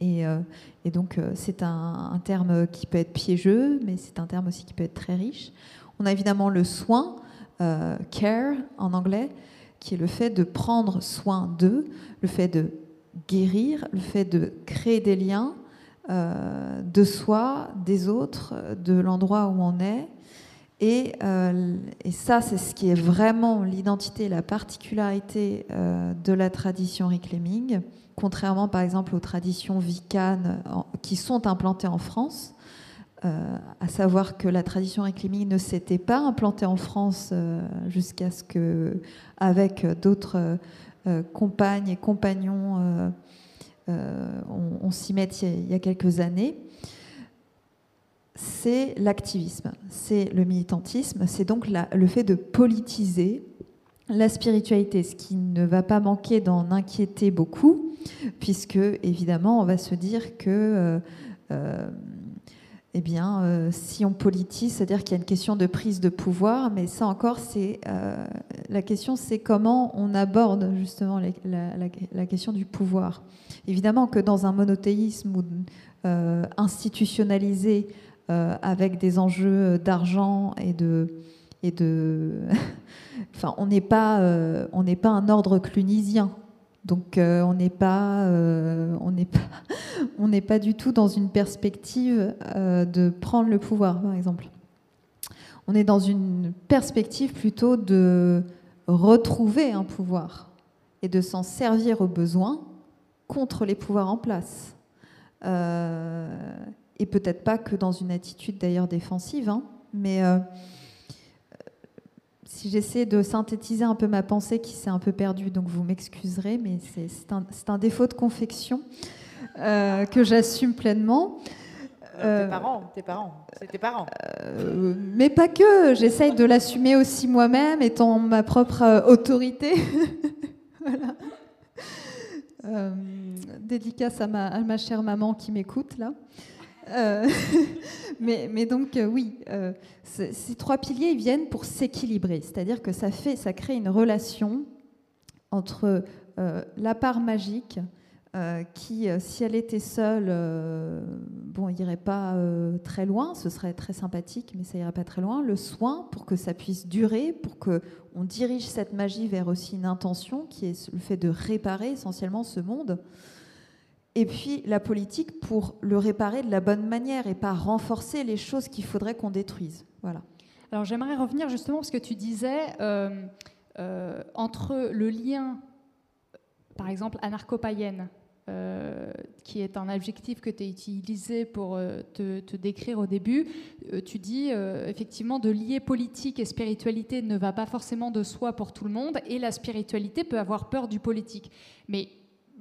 Et, donc c'est un, terme qui peut être piégeux, mais c'est un terme aussi qui peut être très riche. On a évidemment le soin, care en anglais, qui est le fait de prendre soin d'eux, le fait de guérir, le fait de créer des liens de soi, des autres, de l'endroit où on est, euh, et, ça, c'est ce qui est vraiment l'identité, la particularité euh, de la tradition reclaiming, contrairement par exemple aux traditions vicanes qui sont implantées en France. Euh, à savoir que la tradition reclaiming ne s'était pas implantée en France jusqu'à ce que, avec d'autres compagnes et compagnons, on, s'y mette il y a quelques années c'est l'activisme, c'est le militantisme, c'est donc le fait de politiser la spiritualité, ce qui ne va pas manquer d'en inquiéter beaucoup, puisque évidemment on va se dire que euh, euh, eh bien, euh, si on politise, c'est-à-dire qu'il y a une question de prise de pouvoir, mais ça encore, c'est la question, c'est comment on aborde justement la, question du pouvoir. Évidemment que dans un monothéisme institutionnalisé, avec des enjeux d'argent et de et de [laughs] enfin on n'est pas euh, pas un ordre clunisien. Donc euh, on n'est pas pas [laughs] on n'est pas du tout dans une perspective de prendre le pouvoir par exemple. On est dans une perspective plutôt de retrouver un pouvoir et de s'en servir au besoin contre les pouvoirs en place et peut-être pas que dans une attitude d'ailleurs défensive, hein, mais euh, si j'essaie de synthétiser un peu ma pensée qui s'est un peu perdue, donc vous m'excuserez, mais c'est un, un, défaut de confection euh, que j'assume pleinement. tes parents, tes parents, c'est tes parents. mais pas que, j'essaye de l'assumer aussi moi-même, étant ma propre autorité. [laughs] voilà. dédicace à ma, à ma, chère maman qui m'écoute là. [laughs] mais, mais, donc oui, ces trois piliers viennent pour s'équilibrer, c'est-à-dire que ça fait, ça crée une relation entre la part magique euh, qui, euh, si elle était seule, euh, bon, irait pas très loin, ce serait très sympathique, mais ça irait pas très loin. Le soin pour que ça puisse durer, pour que on dirige cette magie vers aussi une intention qui est le fait de réparer essentiellement ce monde. Et puis la politique pour le réparer de la bonne manière et pas renforcer les choses qu'il faudrait qu'on détruise. Voilà. Alors j'aimerais revenir justement parce que tu disais entre le lien, par exemple, anarcho-païenne euh, qui est un adjectif que tu as utilisé pour euh, te, décrire au début, euh, tu dis effectivement de lier politique et spiritualité ne va pas forcément de soi pour tout le monde, et la spiritualité peut avoir peur du politique. Mais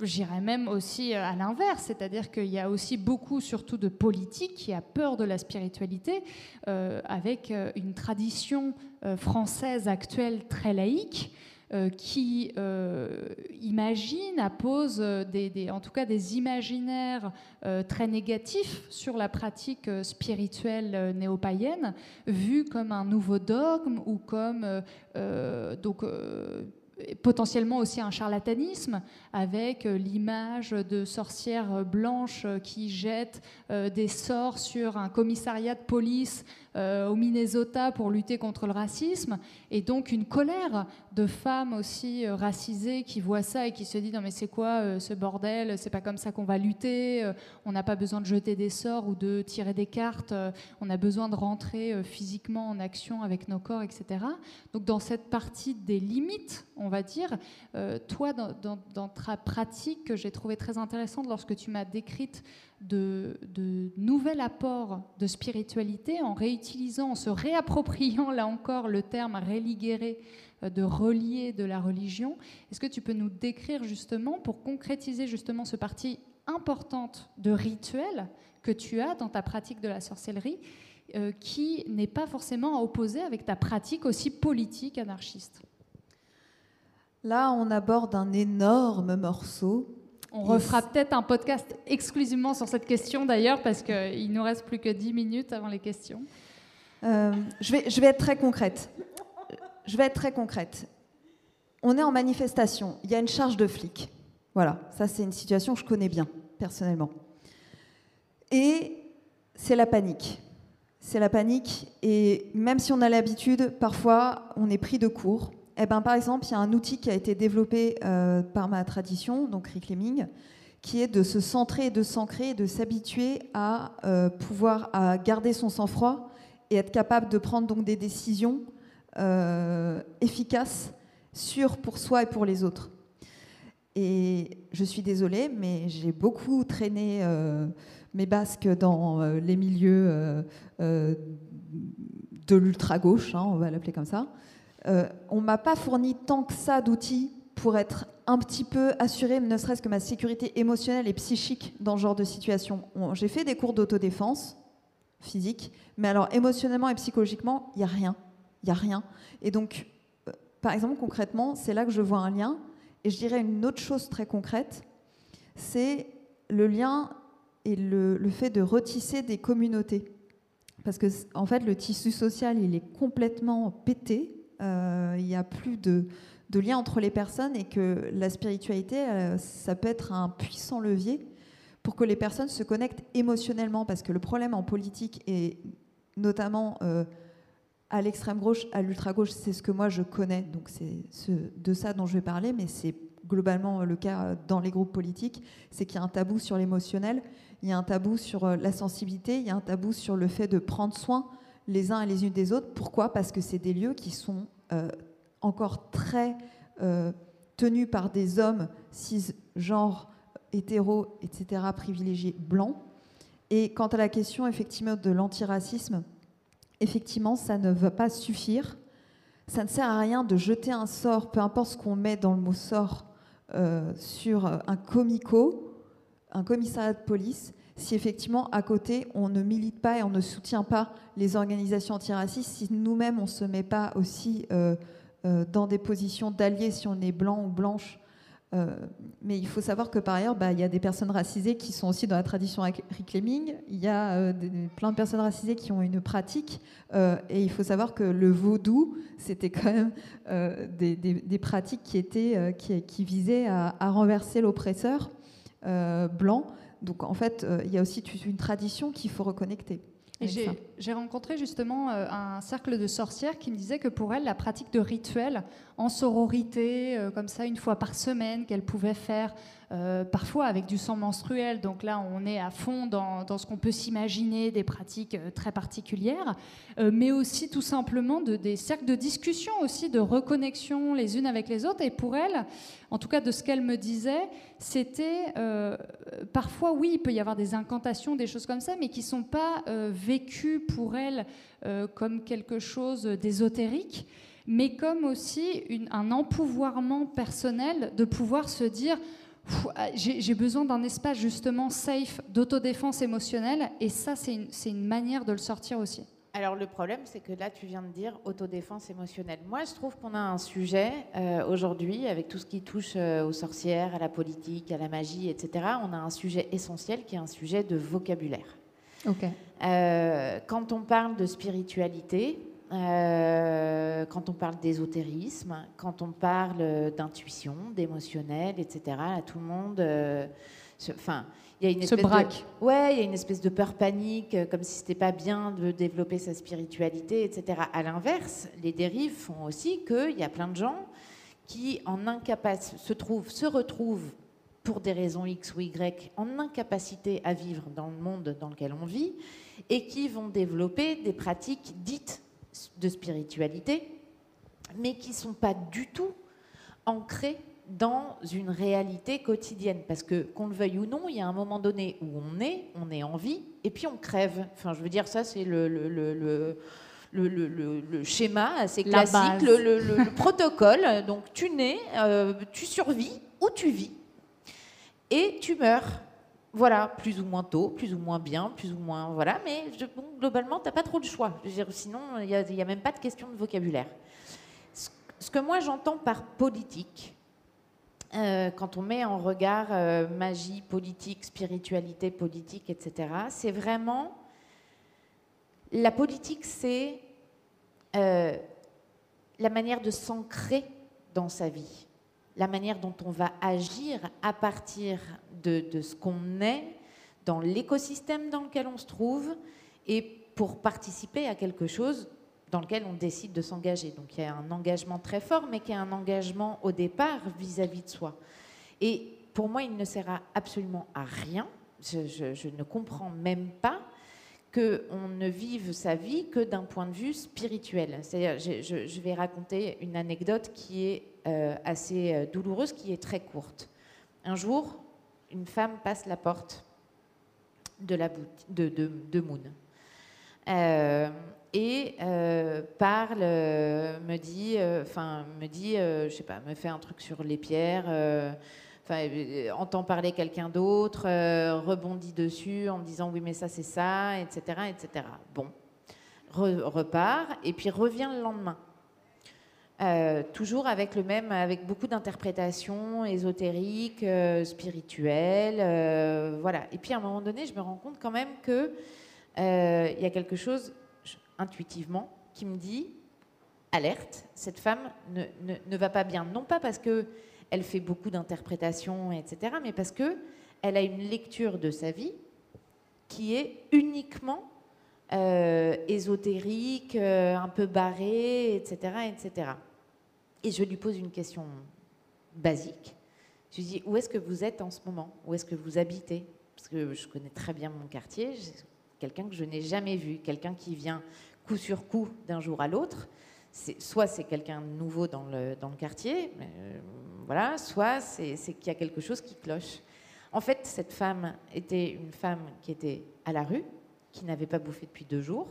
j'irais même aussi à l'inverse, c'est-à-dire qu'il y a aussi beaucoup, surtout de politique, qui a peur de la spiritualité, avec une tradition française actuelle très laïque. Euh, qui euh, imagine, appose des, en tout cas des imaginaires euh, très négatifs sur la pratique spirituelle néo-païenne, vue comme un nouveau dogme ou comme donc potentiellement aussi un charlatanisme avec euh, l'image de blanches qui jettent euh, des sorts sur un commissariat de police euh, au Minnesota pour lutter contre le racisme, et donc une colère de femmes aussi racisées qui voient ça et qui se disent non mais c'est quoi ce bordel, c'est pas comme ça qu'on va lutter, on n'a pas besoin de jeter des sorts ou de tirer des cartes, on a besoin de rentrer physiquement en action avec nos corps, etc. Donc dans cette partie des limites, on va dire, toi dans, dans, dans pratique que j'ai trouvé très intéressante lorsque tu m'as décrite de, nouvel apport de spiritualité en réutilisant, en se réappropriant là encore le terme religere euh, de relier de la religion. Est-ce que tu peux nous décrire justement, pour concrétiser justement ce parti importante de rituel que tu as dans ta pratique de la sorcellerie, euh, qui n'est pas forcément à opposer avec ta pratique aussi politique anarchiste? Là, on aborde un énorme morceau. On refera peut-être un podcast exclusivement sur cette question d'ailleurs, parce qu'il nous reste plus que 10 minutes avant les questions. Euh, je, vais, je vais être très concrète. Je vais être très concrète. On est en manifestation, il y a une charge de flics. Voilà, ça c'est une situation que je connais bien, personnellement. Et c'est la panique. C'est la panique, et même si on a l'habitude, parfois on est pris de court eh ben, par exemple, il y a un outil qui a été développé euh, par ma tradition, donc reclaiming, qui est de se centrer de s'ancrer de s'habituer à euh, pouvoir garder son sang-froid et être capable de prendre donc des décisions euh, efficaces, sûres pour soi et pour les autres. Et je suis désolée, mais j'ai beaucoup traîné mes basques dans les milieux de l'ultra-gauche, hein, on va l'appeler comme ça. Euh, on m'a pas fourni tant que ça d'outils pour être un petit peu assuré, ne serait-ce que ma sécurité émotionnelle et psychique dans ce genre de situation. J'ai fait des cours d'autodéfense physique, mais alors émotionnellement et psychologiquement, il n'y a rien. Il n'y a rien. Et donc, euh, par exemple, concrètement, c'est là que je vois un lien. Et je dirais une autre chose très concrète, c'est le lien et le, fait de retisser des communautés. Parce que, en fait, le tissu social, il est complètement pété il n'y a plus de, lien entre les personnes et que la spiritualité, euh, ça peut être un puissant levier pour que les personnes se connectent émotionnellement. Parce que le problème en politique, et notamment euh, à l'extrême gauche, à l'ultra gauche, c'est ce que moi je connais, donc c'est de ça dont je vais parler, mais c'est globalement le cas dans les groupes politiques, c'est qu'il y a un tabou sur l'émotionnel, il y a un tabou sur la sensibilité, il y a un tabou sur le fait de prendre soin les uns et les unes des autres. Pourquoi? Parce que c'est des lieux qui sont euh, encore très euh, tenus par des hommes cisgenres, hétéros, etc., privilégiés, blancs. Et quant à la question effectivement de l'antiracisme, effectivement, ça ne va pas suffire. Ça ne sert à rien de jeter un sort, peu importe ce qu'on met dans le mot sort, euh, sur un comico. un commissariat de police si effectivement à côté on ne milite pas et on ne soutient pas les organisations antiracistes, si nous-mêmes on ne se met pas aussi euh, euh, dans des positions d'alliés si on est blanc ou blanche. Euh, mais il faut savoir que par ailleurs, bah, il y a des personnes racisées qui sont aussi dans la tradition reclaiming. Il y a plein de personnes racisées qui ont une pratique. et il faut savoir que le vaudou, c'était quand même des, pratiques qui, étaient, qui, visaient à, à renverser l'oppresseur blanc. Donc en fait, euh, il y a aussi une tradition qu'il faut reconnecter. J'ai rencontré justement euh, un cercle de sorcières qui me disait que pour elles, la pratique de rituels en sororité, euh, comme ça, une fois par semaine, qu'elles pouvaient faire euh, parfois avec du sang menstruel. Donc là, on est à fond dans, ce qu'on peut s'imaginer, des pratiques très particulières, mais aussi tout simplement de, des cercles de discussion aussi, de reconnexion les unes avec les autres. Et pour elle, en tout cas de ce qu'elle me disait, c'était parfois, oui, il peut y avoir des incantations, des choses comme ça, mais qui ne sont pas vécues pour elle comme quelque chose d'ésotérique mais comme aussi un empouvoirment personnel de pouvoir se dire ah, j'ai besoin d'un espace justement safe d'autodéfense émotionnelle et ça c'est une, une, manière de le sortir aussi. Alors le problème c'est que là tu viens de dire autodéfense émotionnelle. Moi je trouve qu'on a un sujet euh, aujourd'hui avec tout ce qui touche euh, aux sorcières, à la politique, à la magie, etc. On a un sujet essentiel qui est un sujet de vocabulaire. Euh, quand on parle de spiritualité, euh, quand on parle d'ésotérisme, quand on parle d'intuition, d'émotionnel, etc. tout le monde, euh, enfin, il y a une espèce braque. De, ouais, il y a une espèce de peur panique, euh, comme si c'était pas bien de développer sa spiritualité, etc. À l'inverse, les dérives font aussi qu'il y a plein de gens qui, en incapacité, se trouvent, se retrouvent pour des raisons X ou Y, en incapacité à vivre dans le monde dans lequel on vit, et qui vont développer des pratiques dites de spiritualité, mais qui ne sont pas du tout ancrés dans une réalité quotidienne. Parce que, qu'on le veuille ou non, il y a un moment donné où on est, on est en vie, et puis on crève. Enfin, je veux dire, ça, c'est le, le, le, le, schéma assez classique, le, protocole. Donc, tu nais, euh, tu survis ou tu vis, et tu meurs. Voilà, plus ou moins tôt, plus ou moins bien, plus ou moins. Voilà, mais globalement, tu n'as pas trop de choix. sinon, il n'y a, même pas de question de vocabulaire. Ce, que moi j'entends par politique, euh, quand on met en regard euh, magie, politique, spiritualité, politique, etc., c'est vraiment. La politique, c'est euh, la manière de s'ancrer dans sa vie la manière dont on va agir à partir de, ce qu'on est dans l'écosystème dans lequel on se trouve et pour participer à quelque chose dans lequel on décide de s'engager. Donc il y a un engagement très fort, mais qui est un engagement au départ vis-à-vis de soi. Et pour moi, il ne sert absolument à rien. je ne comprends même pas qu'on ne vive sa vie que d'un point de vue spirituel. C'est-à-dire, je, vais raconter une anecdote qui est euh, assez euh, douloureuse, qui est très courte. Un jour, une femme passe la porte de, la de, Moon euh, et parle, me dit, enfin, me dit, je sais pas, me fait un truc sur les pierres enfin, euh, entend parler quelqu'un d'autre, euh, rebondit dessus en disant oui mais ça c'est ça, etc., etc. Bon, repart et puis revient le lendemain. Euh, toujours avec le même, avec beaucoup d'interprétations ésotériques, spirituelles, voilà. Et puis à un moment donné, je me rends compte quand même que il y a quelque chose intuitivement qui me dit alerte, cette femme ne, ne va pas bien. Non pas parce que elle fait beaucoup d'interprétations, etc., mais parce que elle a une lecture de sa vie qui est uniquement euh, ésotérique, euh, un peu barrée, etc., etc. Et je lui pose une question basique. Je lui dis où est-ce que vous êtes en ce moment? Où est-ce que vous habitez? Parce que je connais très bien mon quartier. Quelqu'un que je n'ai jamais vu, quelqu'un qui vient coup sur coup d'un jour à l'autre soit c'est quelqu'un de nouveau dans le, quartier, euh, voilà, soit c'est qu'il y a quelque chose qui cloche. En fait, cette femme était une femme qui était à la rue, qui n'avait pas bouffé depuis deux jours,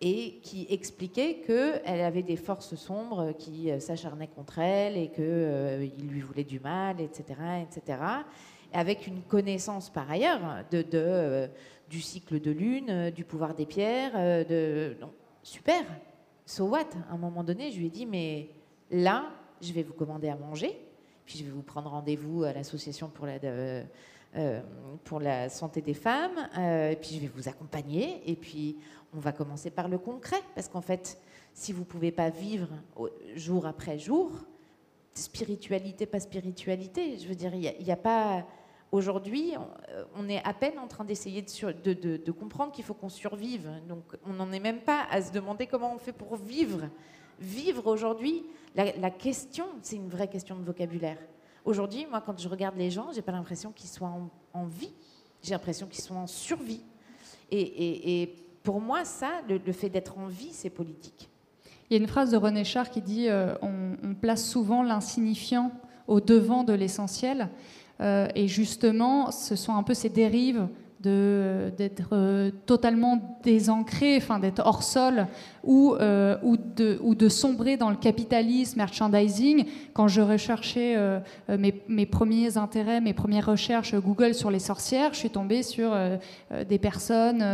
et qui expliquait qu'elle avait des forces sombres qui euh, s'acharnaient contre elle et qu'il euh, lui voulait du mal, etc., etc. avec une connaissance par ailleurs de du cycle de lune, du pouvoir des pierres, de super. So what? À un moment donné, je lui ai dit mais là, je vais vous commander à manger, puis je vais vous prendre rendez-vous à l'association pour la pour la santé des femmes, et puis je vais vous accompagner, et puis on va commencer par le concret, parce qu'en fait, si vous ne pouvez pas vivre jour après jour, spiritualité, pas spiritualité, je veux dire, il n'y a, pas... Aujourd'hui, on est à peine en train d'essayer de, comprendre qu'il faut qu'on survive. Donc, on n'en est même pas à se demander comment on fait pour vivre. Vivre aujourd'hui, la, question, c'est une vraie question de vocabulaire. Aujourd'hui, moi, quand je regarde les gens, j'ai pas l'impression qu'ils soient en, vie. J'ai l'impression qu'ils sont en survie. Et, et, pour moi, ça, le fait d'être en vie, c'est politique. Il y a une phrase de René Char qui dit euh, on, place souvent l'insignifiant au devant de l'essentiel. Euh, et justement, ce sont un peu ces dérives d'être euh, totalement désancré, enfin d'être hors sol, ou, euh, ou, de, ou, de, sombrer dans le capitalisme, merchandising. Quand je recherchais euh, mes, mes, premiers intérêts, mes premières recherches Google sur les sorcières, je suis tombée sur des personnes,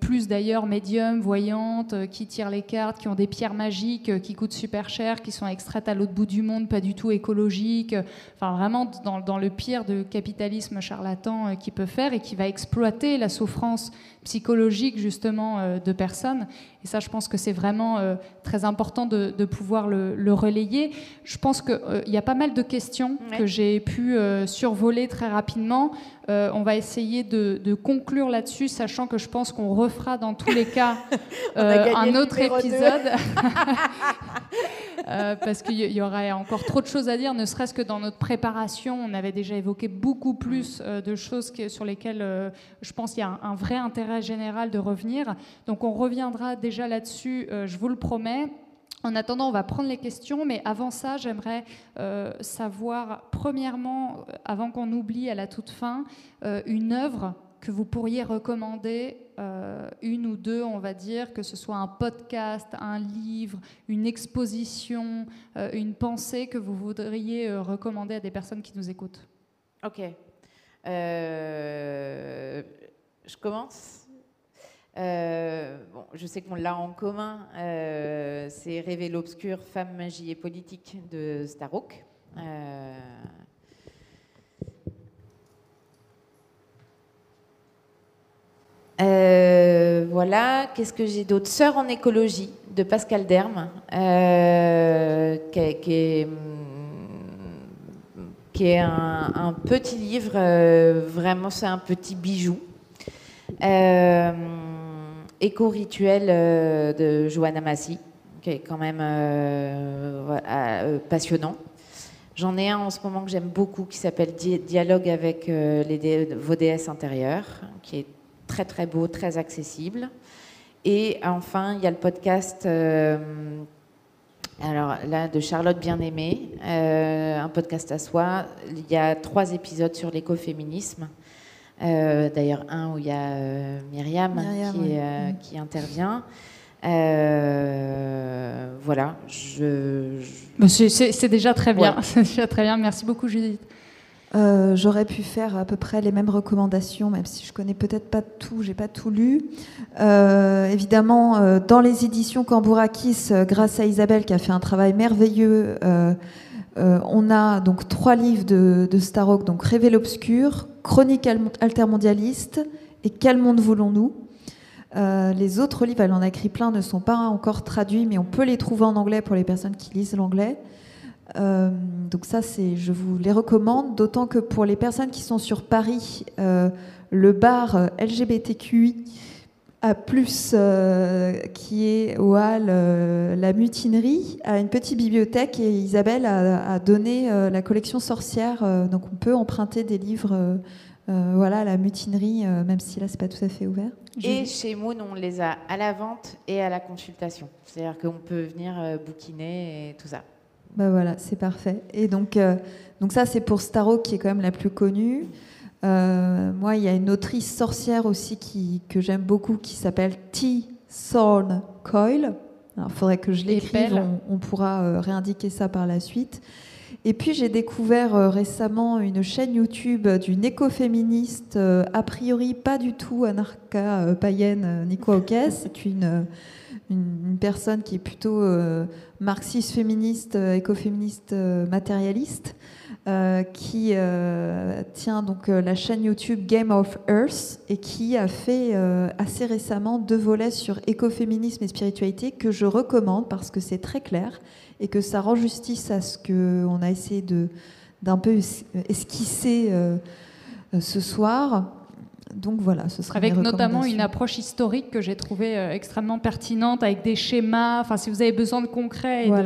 plus d'ailleurs médiums, voyantes, qui tirent les cartes, qui ont des pierres magiques, qui coûtent super cher, qui sont extraites à l'autre bout du monde, pas du tout écologiques. Enfin, vraiment dans, dans le pire de capitalisme charlatan qui peut faire et qui va exploser exploiter la souffrance psychologique justement euh, de personnes. Et ça, je pense que c'est vraiment euh, très important de, pouvoir le, relayer. Je pense qu'il euh, y a pas mal de questions que j'ai pu survoler très rapidement. on va essayer de, conclure là-dessus, sachant que je pense qu'on refera dans tous les cas [laughs] un autre épisode. [laughs] Euh, parce qu'il y, aurait encore trop de choses à dire, ne serait-ce que dans notre préparation, on avait déjà évoqué beaucoup plus euh, de choses sur lesquelles euh, je pense qu'il y a un, vrai intérêt général de revenir. Donc on reviendra déjà là-dessus, je vous le promets. En attendant, on va prendre les questions, mais avant ça, j'aimerais savoir, premièrement, avant qu'on oublie à la toute fin, une œuvre que vous pourriez recommander euh, une ou deux, on va dire, que ce soit un podcast, un livre, une exposition, euh, une pensée que vous voudriez euh, recommander à des personnes qui nous écoutent? Ok. je commence? Bon, je sais qu'on l'a en commun. C'est Rêver l'obscur, femme, magie et politique de Starhawk. Euh, voilà, qu'est-ce que j'ai d'autre? Sœur en écologie de Pascal Derme, euh, qui, est, un, petit livre, euh, vraiment c'est un petit bijou. Éco-rituel de Joanna Massy, qui est quand même passionnant. J'en ai un en ce moment que j'aime beaucoup qui s'appelle Dialogue avec les, vos déesses intérieures, qui est très très beau, très accessible. Et enfin, il y a le podcast, euh, alors là, de Charlotte Bien-Aimée, euh, un podcast à soi. Il y a trois épisodes sur l'écoféminisme. Euh, d'ailleurs, un où il y a Myriam, qui, mm. qui, intervient. voilà, je. C'est déjà très bien. [laughs] C'est déjà très bien. Merci beaucoup, Judith. Euh, j'aurais pu faire à peu près les mêmes recommandations, même si je connais peut-être pas tout, j'ai pas tout lu. Euh, évidemment, euh, dans les éditions Cambourakis, grâce à Isabelle qui a fait un travail merveilleux, on a donc trois livres de, de Starhawk, donc Rêver l'obscur, Chronique altermondialiste et Quel monde voulons-nous les autres livres, elle en a écrit plein, ne sont pas encore traduits, mais on peut les trouver en anglais pour les personnes qui lisent l'anglais. Euh, donc ça, c'est, je vous les recommande, d'autant que pour les personnes qui sont sur Paris, euh, le bar euh, LGBTQI a plus qui est au hall La Mutinerie a une petite bibliothèque et Isabelle a, donné la collection sorcière, donc on peut emprunter des livres. voilà, la mutinerie, même si là, c'est pas tout à fait ouvert. Et chez Moon, on les a à la vente et à la consultation. C'est-à-dire qu'on peut venir bouquiner et tout ça. Bah voilà, c'est parfait. Et donc, euh, donc ça, c'est pour Starro, qui est quand même la plus connue. Euh, moi, il y a une autrice sorcière aussi qui, que j'aime beaucoup qui s'appelle T. Thorn Coyle. Il faudrait que je l'écrive, on, pourra euh, réindiquer ça par la suite. Et puis j'ai découvert euh, récemment une chaîne YouTube d'une écoféministe, a priori pas du tout anarcha païenne, Nico Hawkes. C'est une, une, personne qui est plutôt marxiste féministe, écoféministe matérialiste. Euh, qui euh, tient donc euh, la chaîne YouTube Game of Earth et qui a fait assez récemment deux volets sur écoféminisme et spiritualité que je recommande parce que c'est très clair et que ça rend justice à ce qu'on a essayé de d'un peu esquisser ce soir. Donc voilà, ce serait Avec notamment une approche historique que j'ai trouvée extrêmement pertinente, avec des schémas. Enfin, si vous avez besoin de concret et de,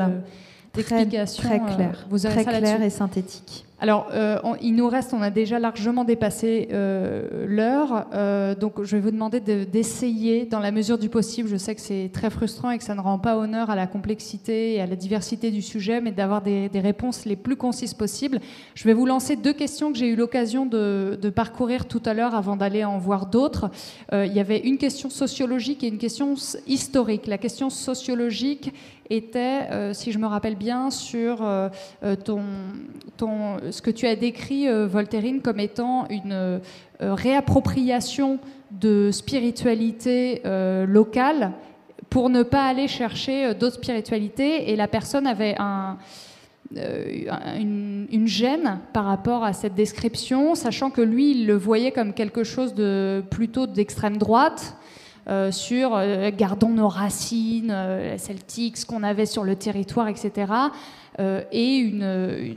d'explication. Très, clair, euh, vous très clair et synthétique. Alors, euh, il nous reste, on a déjà largement dépassé euh, l'heure, euh, donc je vais vous demander d'essayer, dans la mesure du possible, je sais que c'est très frustrant et que ça ne rend pas honneur à la complexité et à la diversité du sujet, mais d'avoir des, réponses les plus concises possibles. Je vais vous lancer deux questions que j'ai eu l'occasion de, de, parcourir tout à l'heure avant d'aller en voir d'autres. il y avait une question sociologique et une question historique. La question sociologique était, si je me rappelle bien, sur ton, ton ce que tu as décrit, euh, Voltairine, comme étant une euh, réappropriation de spiritualité euh, locale pour ne pas aller chercher d'autres spiritualités. Et la personne avait un, une, gêne par rapport à cette description, sachant que lui, il le voyait comme quelque chose de plutôt d'extrême droite. Sur gardons nos racines celtiques, ce qu'on avait sur le territoire, etc. Euh, et une,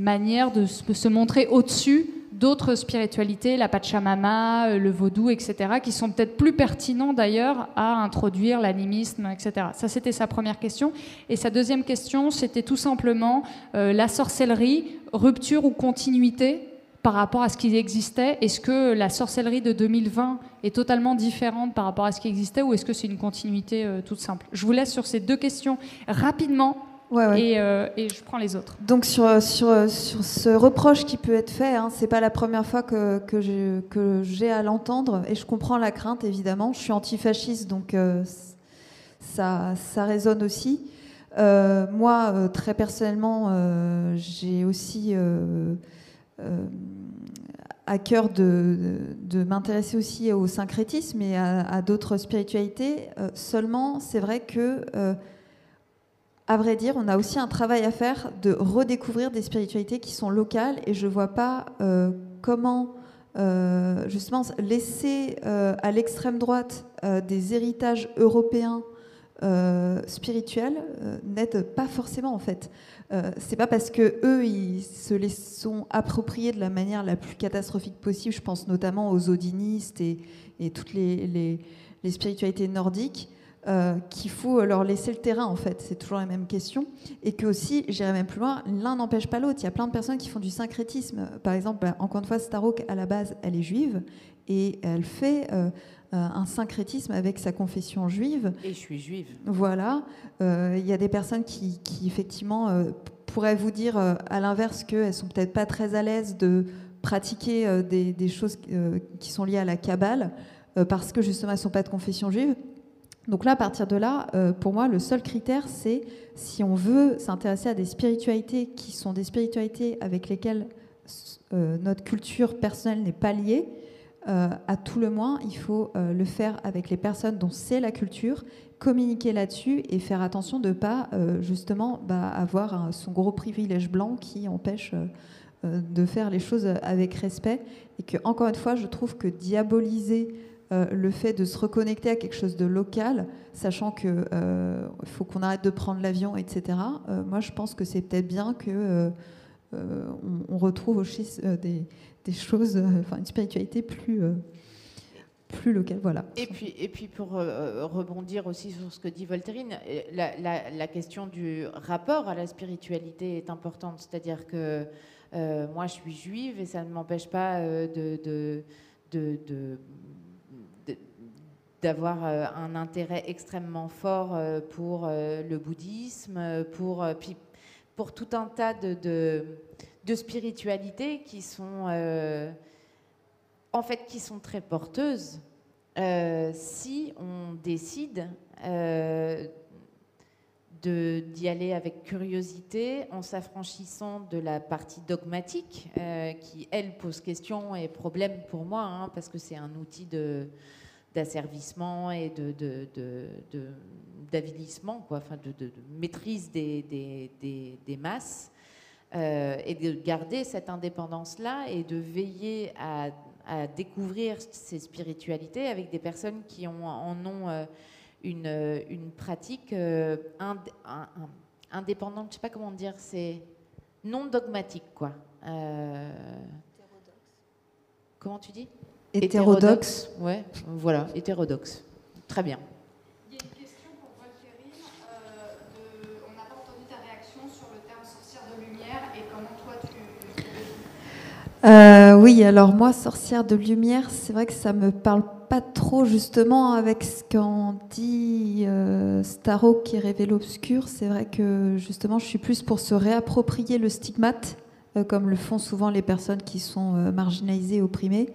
manière de se montrer au-dessus d'autres spiritualités, la Pachamama, euh, le vaudou, etc., qui sont peut-être plus pertinents d'ailleurs à introduire l'animisme, etc. Ça, c'était sa première question. Et sa deuxième question, c'était tout simplement euh, la sorcellerie, rupture ou continuité par rapport à ce qui existait? Est-ce que la sorcellerie de 2020 est totalement différente par rapport à ce qui existait ou est-ce que c'est une continuité toute simple? Je vous laisse sur ces deux questions rapidement euh, et, je prends les autres. Donc sur, sur, sur ce reproche qui peut être fait, hein, c'est pas la première fois que, que j'ai à l'entendre et je comprends la crainte évidemment. Je suis antifasciste donc euh, ça, ça résonne aussi. Euh, moi, très personnellement, j'ai aussi à cœur de, m'intéresser aussi au syncrétisme et à, d'autres spiritualités. seulement, c'est vrai que à vrai dire, on a aussi un travail à faire de redécouvrir des spiritualités qui sont locales et je ne vois pas euh, comment euh, justement laisser euh, à l'extrême droite des héritages européens spirituels n'aide pas forcément en fait. C'est pas parce que eux ils se les sont appropriés de la manière la plus catastrophique possible. Je pense notamment aux odinistes et, toutes les spiritualités nordiques euh, qu'il faut leur laisser le terrain, en fait. C'est toujours la même question. Et que aussi, j'irai même plus loin, l'un n'empêche pas l'autre. Il y a plein de personnes qui font du syncrétisme. Par exemple, bah, encore une fois, Starok, à la base, elle est juive et elle fait euh, un syncrétisme avec sa confession juive. Et je suis juive. Voilà. Euh, il y a des personnes qui, effectivement, pourraient vous dire, à l'inverse, qu'elles sont peut-être pas très à l'aise de pratiquer des, des, choses qui sont liées à la Kabbale parce que justement elles ne sont pas de confession juive. Donc là, à partir de là, euh, pour moi, le seul critère, c'est si on veut s'intéresser à des spiritualités qui sont des spiritualités avec lesquelles euh, notre culture personnelle n'est pas liée, euh, à tout le moins, il faut le faire avec les personnes dont c'est la culture, communiquer là-dessus et faire attention de ne pas justement bah, avoir son gros privilège blanc qui empêche de faire les choses avec respect. Et que, encore une fois, je trouve que diaboliser euh, le fait de se reconnecter à quelque chose de local, sachant qu'il euh, faut qu'on arrête de prendre l'avion, etc. Euh, moi, je pense que c'est peut-être bien que on, retrouve aussi des, choses, enfin une spiritualité plus plus locale. Voilà. Et puis, et puis pour rebondir aussi sur ce que dit Voltairine, la, question du rapport à la spiritualité est importante. C'est-à-dire que moi, je suis juive et ça ne m'empêche pas de, d'avoir euh, un intérêt extrêmement fort euh, pour euh, le bouddhisme, pour, pour tout un tas de, spiritualités qui sont en fait qui sont très porteuses si on décide d'y aller avec curiosité en s'affranchissant de la partie dogmatique euh, qui, elle, pose question et problème pour moi, hein, parce que c'est un outil d'asservissement et de, d'avilissement, quoi, enfin de, maîtrise des, masses, euh, et de garder cette indépendance-là et de veiller à, à, découvrir ces spiritualités avec des personnes qui ont, en ont... Euh, une, euh, une pratique euh, indépendante, je ne sais pas comment dire, c'est non dogmatique, quoi. Euh, comment tu dis? Hétérodoxe. Ouais, voilà, hétérodoxe. Très bien. Il y a une question pour Valkyrie. on n'a pas entendu ta réaction sur le terme sorcière de lumière et comment toi tu. oui, alors moi, sorcière de lumière, c'est vrai que ça me parle pas trop justement avec ce qu'en dit euh, qui révèle l'obscur. C'est vrai que justement, je suis plus pour se réapproprier le stigmate, euh, comme le font souvent les personnes qui sont euh, marginalisées, opprimées.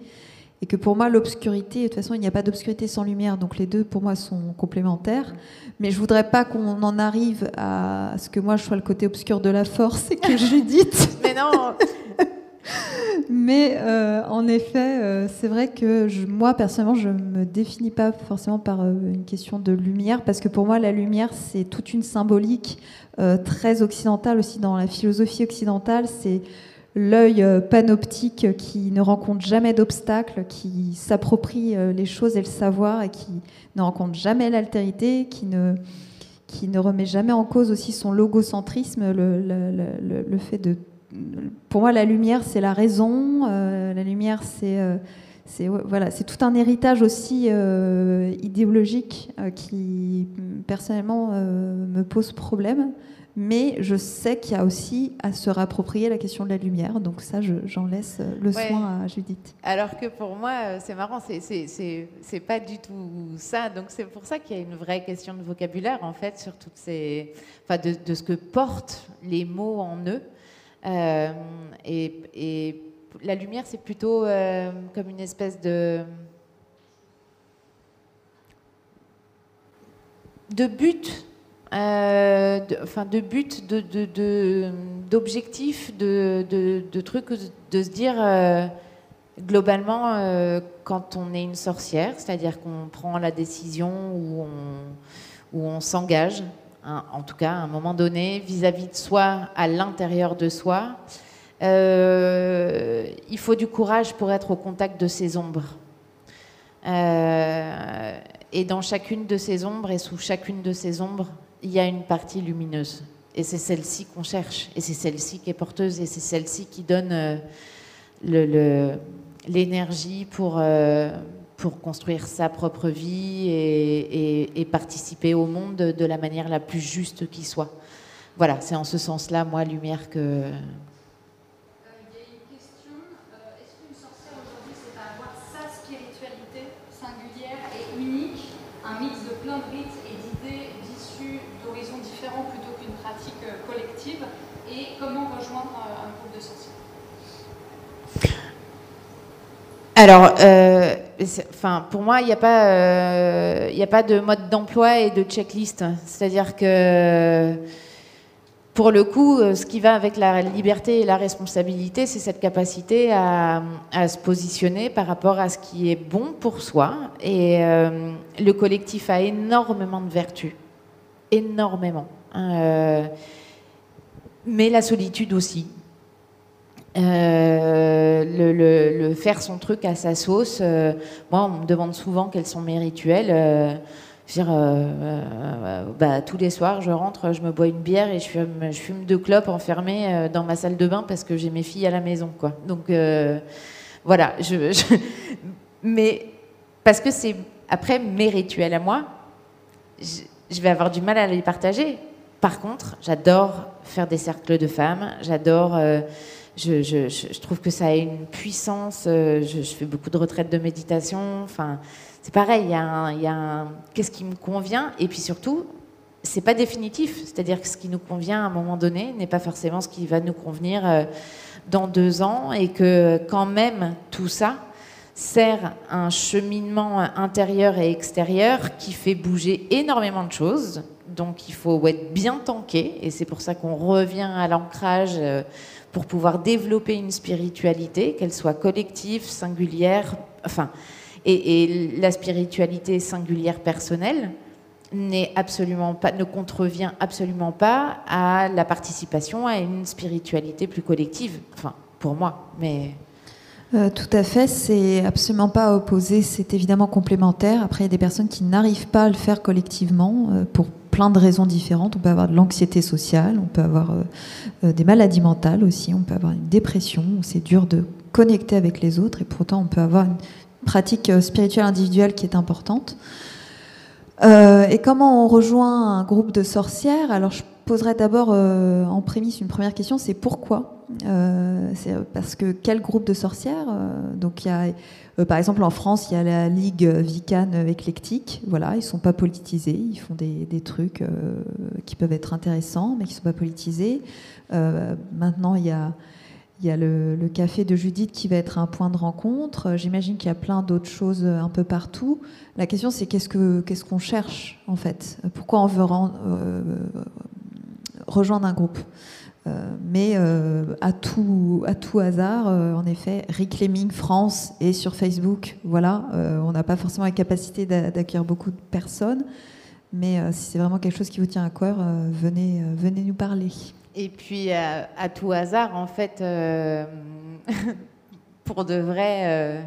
Et que pour moi, l'obscurité, de toute façon, il n'y a pas d'obscurité sans lumière, donc les deux, pour moi, sont complémentaires. Mais je voudrais pas qu'on en arrive à ce que moi, je sois le côté obscur de la force et que Judith. Mais non mais euh, en effet, euh, c'est vrai que moi, personnellement, je ne me définis pas forcément par euh, une question de lumière, parce que pour moi, la lumière, c'est toute une symbolique très occidentale aussi dans la philosophie occidentale. C'est l'œil panoptique qui ne rencontre jamais d'obstacles, qui s'approprie les choses et le savoir, et qui ne rencontre jamais l'altérité, qui ne remet jamais en cause aussi son logocentrisme, le fait de pour moi, la lumière, c'est la raison. Euh, la lumière, c'est euh, voilà, c'est tout un héritage aussi euh, idéologique qui personnellement me pose problème. Mais je sais qu'il y a aussi à se réapproprier la question de la lumière. Donc ça, j'en laisse le soin à Judith. Alors que pour moi, c'est marrant, c'est pas du tout ça. Donc c'est pour ça qu'il y a une vraie question de vocabulaire, en fait, sur toutes ces... Enfin, de, de ce que portent les mots en eux. Euh, et, la lumière, c'est plutôt euh, comme une espèce de de but, euh, de, enfin de but, de, d'objectif, de, de, trucs, de se dire globalement quand on est une sorcière, c'est-à-dire qu'on prend la décision où on, on s'engage en tout cas à un moment donné, vis-à-vis de soi, à l'intérieur de soi. Euh, il faut du courage pour être au contact de ces ombres. Euh, et dans chacune de ces ombres et sous chacune de ces ombres, il y a une partie lumineuse. Et c'est celle-ci qu'on cherche. Et c'est celle-ci qui est porteuse. Et c'est celle-ci qui donne euh, l'énergie pour, pour construire sa propre vie et, participer au monde de la manière la plus juste qui soit. Voilà, c'est en ce sens-là, moi, lumière que. Euh, il y a une question. Euh, est-ce qu'une sorcière aujourd'hui, c'est avoir sa spiritualité singulière et unique, un mix de plein de rites et d'idées issues d'horizons différents plutôt qu'une pratique euh, collective Et comment rejoindre un groupe de sorcières? Alors, euh, enfin, pour moi, il n'y a, pas, euh, a pas de mode d'emploi et de checklist. C'est-à-dire que, pour le coup, euh, ce qui va avec la liberté et la responsabilité, c'est cette capacité à, se positionner par rapport à ce qui est bon pour soi. Et le collectif a énormément de vertus. Énormément. Hein, mais la solitude aussi. Euh, le, faire son truc à sa sauce. Euh, moi, on me demande souvent quels sont mes rituels. Euh, dire, bah, tous les soirs, je rentre, je me bois une bière et je fume, je deux clopes enfermées dans ma salle de bain parce que j'ai mes filles à la maison. Quoi. Donc voilà, je, mais parce que c'est après mes rituels à moi, je, je vais avoir du mal à les partager. Par contre, j'adore faire des cercles de femmes, j'adore je, trouve que ça a une puissance. Euh, je, fais beaucoup de retraites de méditation. Enfin, c'est pareil. Il y a un, qu'est-ce qui me convient Et puis surtout, c'est pas définitif. C'est-à-dire que ce qui nous convient à un moment donné n'est pas forcément ce qui va nous convenir euh, dans deux ans, et que quand même tout ça sert un cheminement intérieur et extérieur qui fait bouger énormément de choses Donc il faut être bien tanké, et c'est pour ça qu'on revient à l'ancrage euh, pour pouvoir développer une spiritualité, qu'elle soit collective, singulière, enfin, et, la spiritualité singulière personnelle n'est absolument pas, ne contrevient absolument pas à la participation à une spiritualité plus collective. Enfin, pour moi, mais. Euh, tout à fait, c'est absolument pas opposé, c'est évidemment complémentaire. Après, il y a des personnes qui n'arrivent pas à le faire collectivement euh, pour plein de raisons différentes. On peut avoir de l'anxiété sociale, on peut avoir euh, des maladies mentales aussi, on peut avoir une dépression, c'est dur de connecter avec les autres et pourtant on peut avoir une pratique spirituelle individuelle qui est importante. et comment on rejoint un groupe de sorcières? Alors je poserais d'abord en prémisse une première question, c'est pourquoi? Euh, c'est parce que quel groupe de sorcières? Euh, Donc il y a, euh, par exemple en France, il y a la Ligue Vicane éclectique. Voilà, ils sont pas politisés, ils font des, trucs qui peuvent être intéressants, mais qui sont pas politisés. maintenant, il y a le, café de Judith qui va être un point de rencontre. J'imagine qu'il y a plein d'autres choses un peu partout. La question, c'est qu'est-ce qu'on cherche en fait? Pourquoi on veut rejoindre un groupe? euh, mais euh, à, tout, à tout hasard, euh, en effet, Reclaiming France est sur Facebook. Voilà, on n'a pas forcément la capacité d'accueillir beaucoup de personnes, mais si c'est vraiment quelque chose qui vous tient à cœur, venez, venez nous parler. Et puis, à tout hasard, en fait, [laughs] pour de vrai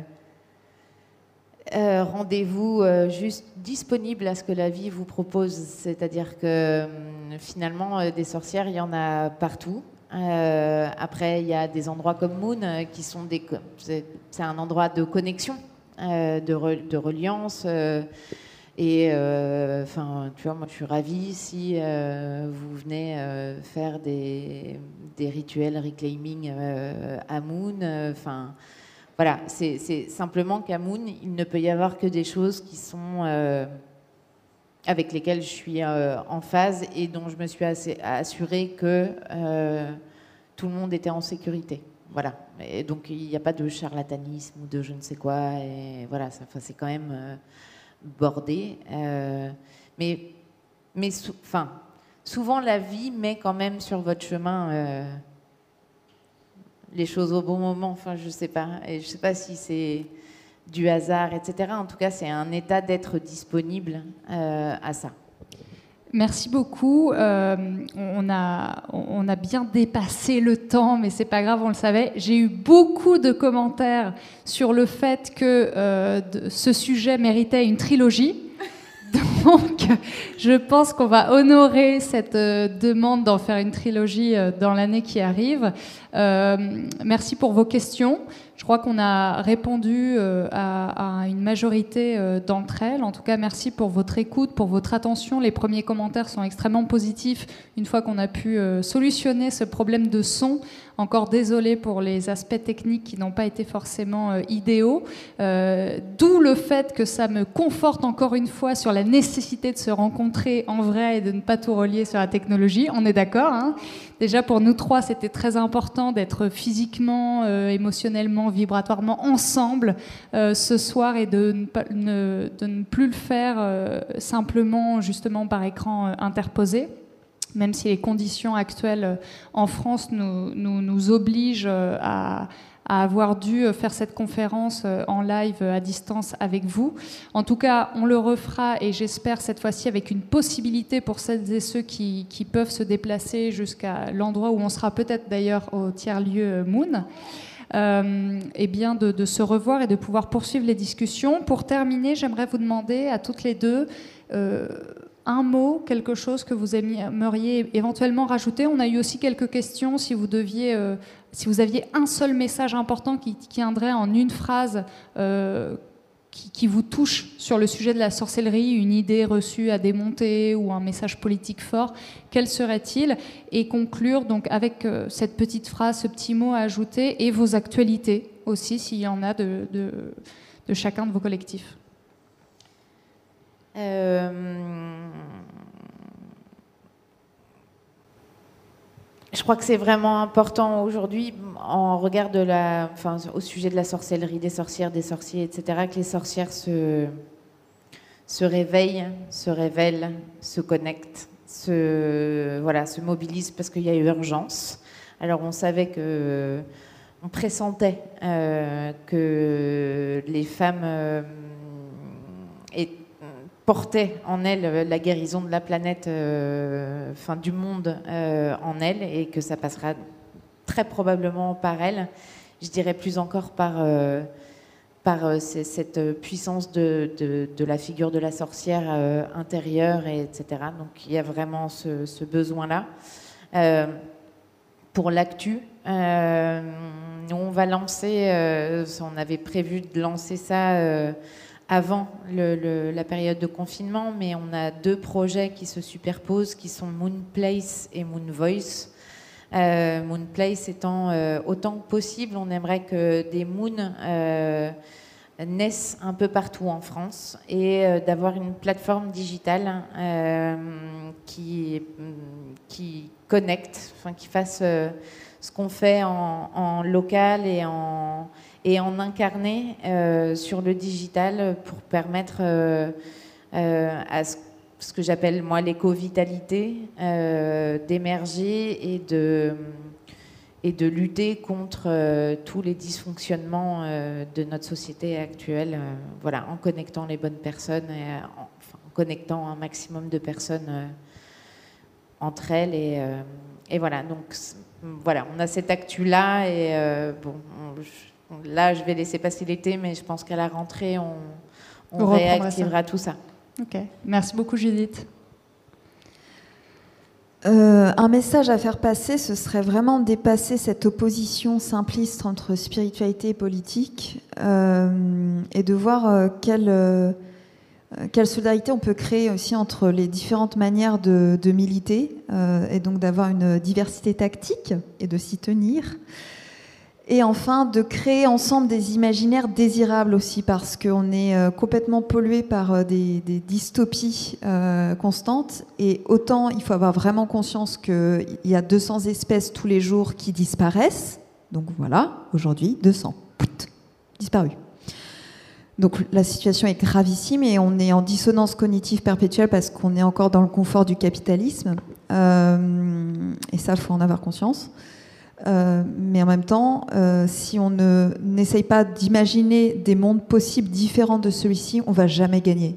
euh, rendez-vous euh, juste disponible à ce que la vie vous propose. C'est-à-dire que hum, finalement, euh, des sorcières, il y en a partout. après, il y a des endroits comme Moon qui sont des. C'est un endroit de connexion, de, de, reliance. et enfin, tu vois, moi, je suis ravie si vous venez faire des, des, rituels reclaiming à Moon. Enfin voilà, c'est simplement qu'à Moon, il ne peut y avoir que des choses qui sont euh, avec lesquelles je suis euh, en phase et dont je me suis assurée que euh, tout le monde était en sécurité. Voilà. Et donc il n'y a pas de charlatanisme ou de je ne sais quoi. Et voilà, c'est quand même bordé. mais mais souvent la vie met quand même sur votre chemin les choses au bon moment. Enfin, je sais pas. Et je sais pas si c'est du hasard, etc. En tout cas, c'est un état d'être disponible euh, à ça. Merci beaucoup. Euh, on, a, on a bien dépassé le temps, mais c'est pas grave, on le savait. J'ai eu beaucoup de commentaires sur le fait que euh, ce sujet méritait une trilogie. [laughs] Donc, je pense qu'on va honorer cette demande d'en faire une trilogie dans l'année qui arrive. Euh, merci pour vos questions. Crois qu'on a répondu euh, à, une majorité euh, d'entre elles. En tout cas, merci pour votre écoute, pour votre attention. Les premiers commentaires sont extrêmement positifs une fois qu'on a pu solutionner ce problème de son. Encore désolé pour les aspects techniques qui n'ont pas été forcément idéaux. D'où le fait que ça me conforte encore une fois sur la nécessité de se rencontrer en vrai et de ne pas tout relier sur la technologie. On est d'accord hein Déjà pour nous trois, c'était très important d'être physiquement, euh, émotionnellement, vibratoirement ensemble euh, ce soir et de ne, de ne plus le faire euh, simplement justement par écran interposé même si les conditions actuelles en France nous, nous, nous obligent à, à avoir dû faire cette conférence euh, en live à distance avec vous. En tout cas, on le refera et j'espère cette fois-ci avec une possibilité pour celles et ceux qui, peuvent se déplacer jusqu'à l'endroit où on sera peut-être d'ailleurs au tiers-lieu Moon. Euh, et bien de, se revoir et de pouvoir poursuivre les discussions. Pour terminer, j'aimerais vous demander à toutes les deux euh, un mot, quelque chose que vous aimeriez éventuellement rajouter. On a eu aussi quelques questions si vous deviez euh, si vous aviez un seul message important qui tiendrait en une phrase qui, vous touche sur le sujet de la sorcellerie, une idée reçue à démonter ou un message politique fort, quel serait-il? Et conclure donc avec euh, cette petite phrase, ce petit mot à ajouter et vos actualités aussi, s'il y en a de, chacun de vos collectifs. Euh, Je crois que c'est vraiment important aujourd'hui, en regard de la, enfin, au sujet de la sorcellerie, des sorcières, des sorciers, etc., que les sorcières se, se réveillent, se révèlent, se connectent se, voilà, se mobilisent parce qu'il y a urgence. Alors on savait que, on pressentait que les femmes portaient en elles la guérison de la planète, enfin du monde en elles, et que ça passera très probablement par elles. Je dirais plus encore par par euh, cette puissance de, de, la figure de la sorcière euh, intérieure, et etc. Donc il y a vraiment ce, besoin-là. Euh, pour l'actu, on va lancer, on avait prévu de lancer ça avant la période de confinement, mais on a deux projets qui se superposent, qui sont Moon Place et Moon Voice. Euh, moon Place étant autant que possible, on aimerait que des moons naissent un peu partout en France et euh, d'avoir une plateforme digitale euh, qui, connecte, qui fasse euh, ce qu'on fait en, local et en, et en incarné sur le digital pour permettre à ce, que j'appelle moi l'éco-vitalité d'émerger et de et de lutter contre euh, tous les dysfonctionnements euh, de notre société actuelle, euh, voilà, en connectant les bonnes personnes et en, connectant un maximum de personnes entre elles et, voilà. Donc voilà, on a cette actu là et bon, là je vais laisser passer l'été, mais je pense qu'à la rentrée on, on réactivera tout ça. Ok, merci beaucoup Judith. Euh, un message à faire passer, ce serait vraiment dépasser cette opposition simpliste entre spiritualité et politique euh, et de voir euh, quelle, quelle, solidarité on peut créer aussi entre les différentes manières de, de militer et donc d'avoir une diversité tactique et de s'y tenir. Et enfin, de créer ensemble des imaginaires désirables aussi, parce qu'on est euh, complètement pollué par euh, des, dystopies euh, constantes. Et autant il faut avoir vraiment conscience qu'il y a 200 espèces tous les jours qui disparaissent. Donc voilà, aujourd'hui, 200. disparus. Donc la situation est gravissime et on est en dissonance cognitive perpétuelle parce qu'on est encore dans le confort du capitalisme. et ça, il faut en avoir conscience. Euh, mais en même temps, euh, si on n'essaye pas d'imaginer des mondes possibles différents de celui-ci, on va jamais gagner.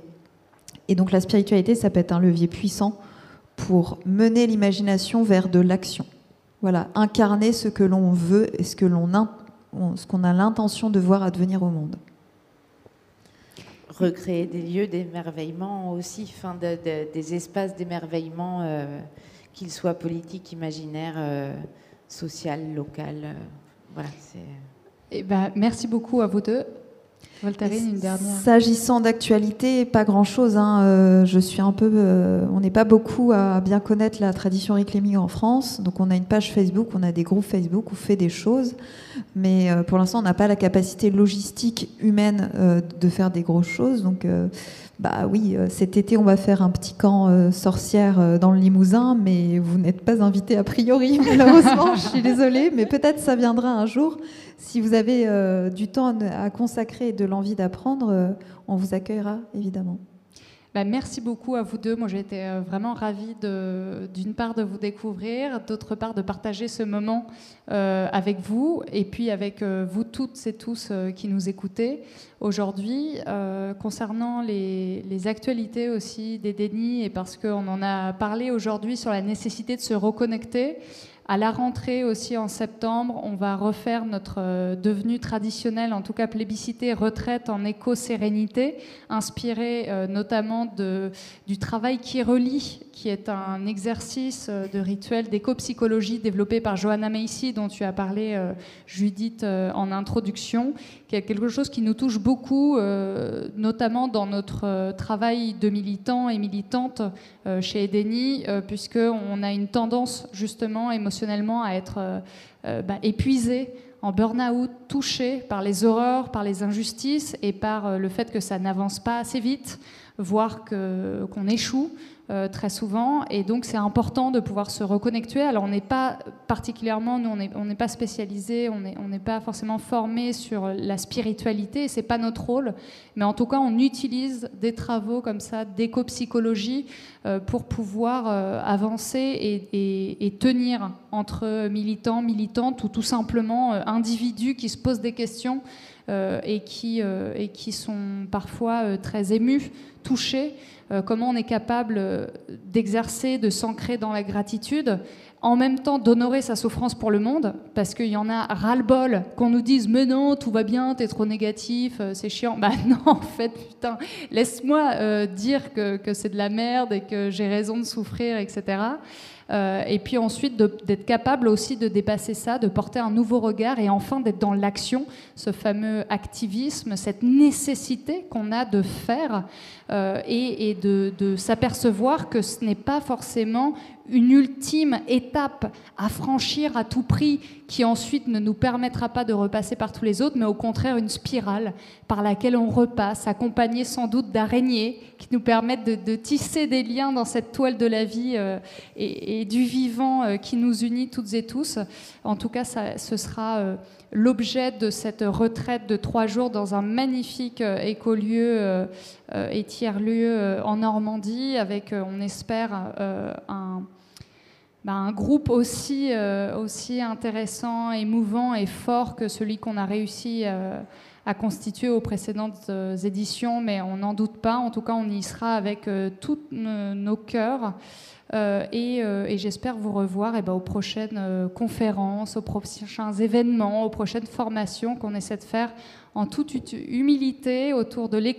Et donc la spiritualité, ça peut être un levier puissant pour mener l'imagination vers de l'action. Voilà, incarner ce que l'on veut et ce que l'on ce qu'on a l'intention de voir advenir au monde. Recréer des lieux d'émerveillement aussi, fin des espaces d'émerveillement, euh, qu'ils soient politiques, imaginaires social, local. Euh, voilà, eh ben, merci beaucoup à vous deux. Voltaire, une dernière. S'agissant d'actualité, pas grand-chose. Hein. Euh, je suis un peu, euh, on n'est pas beaucoup à bien connaître la tradition réclaming en France. Donc on a une page Facebook, on a des groupes Facebook, on fait des choses, mais pour l'instant on n'a pas la capacité logistique humaine de faire des grosses choses. Donc bah oui, euh, cet été, on va faire un petit camp euh, sorcière euh, dans le Limousin, mais vous n'êtes pas invité a priori, [laughs] malheureusement, je suis désolée, mais peut-être ça viendra un jour. Si vous avez du temps à consacrer et de l'envie d'apprendre, on vous accueillera, évidemment. Bah, merci beaucoup à vous deux. Moi, j'ai été euh, vraiment ravie d'une part de vous découvrir, d'autre part de partager ce moment euh, avec vous et puis avec euh, vous toutes et tous qui nous écoutez aujourd'hui. concernant les, actualités aussi des dénis et parce qu'on en a parlé aujourd'hui sur la nécessité de se reconnecter, à la rentrée aussi en septembre, on va refaire notre euh, devenu traditionnel, en tout cas plébiscité, retraite en éco-sérénité, inspiré euh, notamment de, du travail qui relie qui est un exercice euh, de rituel d'éco-psychologie développé par Johanna Macy, dont tu as parlé, Judith, en introduction, qui est quelque chose qui nous touche beaucoup, notamment dans notre travail de militants et militantes chez Edeni, puisqu'on a une tendance justement à être bah, épuisé en burn-out, touché par les horreurs, par les injustices et par le fait que ça n'avance pas assez vite, voire qu'on échoue. Euh, très souvent. Et donc, c'est important de pouvoir se reconnecter. Alors, on n'est pas particulièrement, nous, on n'est pas spécialisé, on n'est pas forcément formé sur la spiritualité, c'est pas notre rôle. Mais en tout cas, on utilise des travaux comme ça d'éco-psychologie euh, pour pouvoir euh, avancer et, tenir entre militants, militantes ou tout simplement individus qui se posent des questions et, qui, et qui sont parfois très émus, touchés. Euh, comment on est capable euh, d'exercer, de s'ancrer dans la gratitude, en même temps d'honorer sa souffrance pour le monde, parce qu'il y en a ras-le-bol qu'on nous dise mais non, tout va bien, t'es trop négatif, euh, c'est chiant. Bah [laughs] non, en fait, putain, laisse-moi dire que, que c'est de la merde et que j'ai raison de souffrir, etc. Euh, et puis ensuite d'être capable aussi de dépasser ça, de porter un nouveau regard et enfin d'être dans l'action, ce fameux activisme, cette nécessité qu'on a de faire euh, et, de, de s'apercevoir que ce n'est pas forcément une ultime étape à franchir à tout prix qui ensuite ne nous permettra pas de repasser par tous les autres, mais au contraire une spirale par laquelle on repasse, accompagnée sans doute d'araignées qui nous permettent de, tisser des liens dans cette toile de la vie euh, et, du vivant euh, qui nous unit toutes et tous. En tout cas, ça, ce sera euh, l'objet de cette retraite de trois jours dans un magnifique écolieu et tiers-lieu en Normandie, avec, on espère, un bah, un groupe aussi, euh, intéressant, émouvant et fort que celui qu'on a réussi euh, à constituer aux précédentes euh, éditions, mais on n'en doute pas. En tout cas, on y sera avec tous nos cœurs. et, j'espère vous revoir eh ben, aux prochaines conférences, aux prochains événements, aux prochaines formations qu'on essaie de faire en toute humilité autour de l'école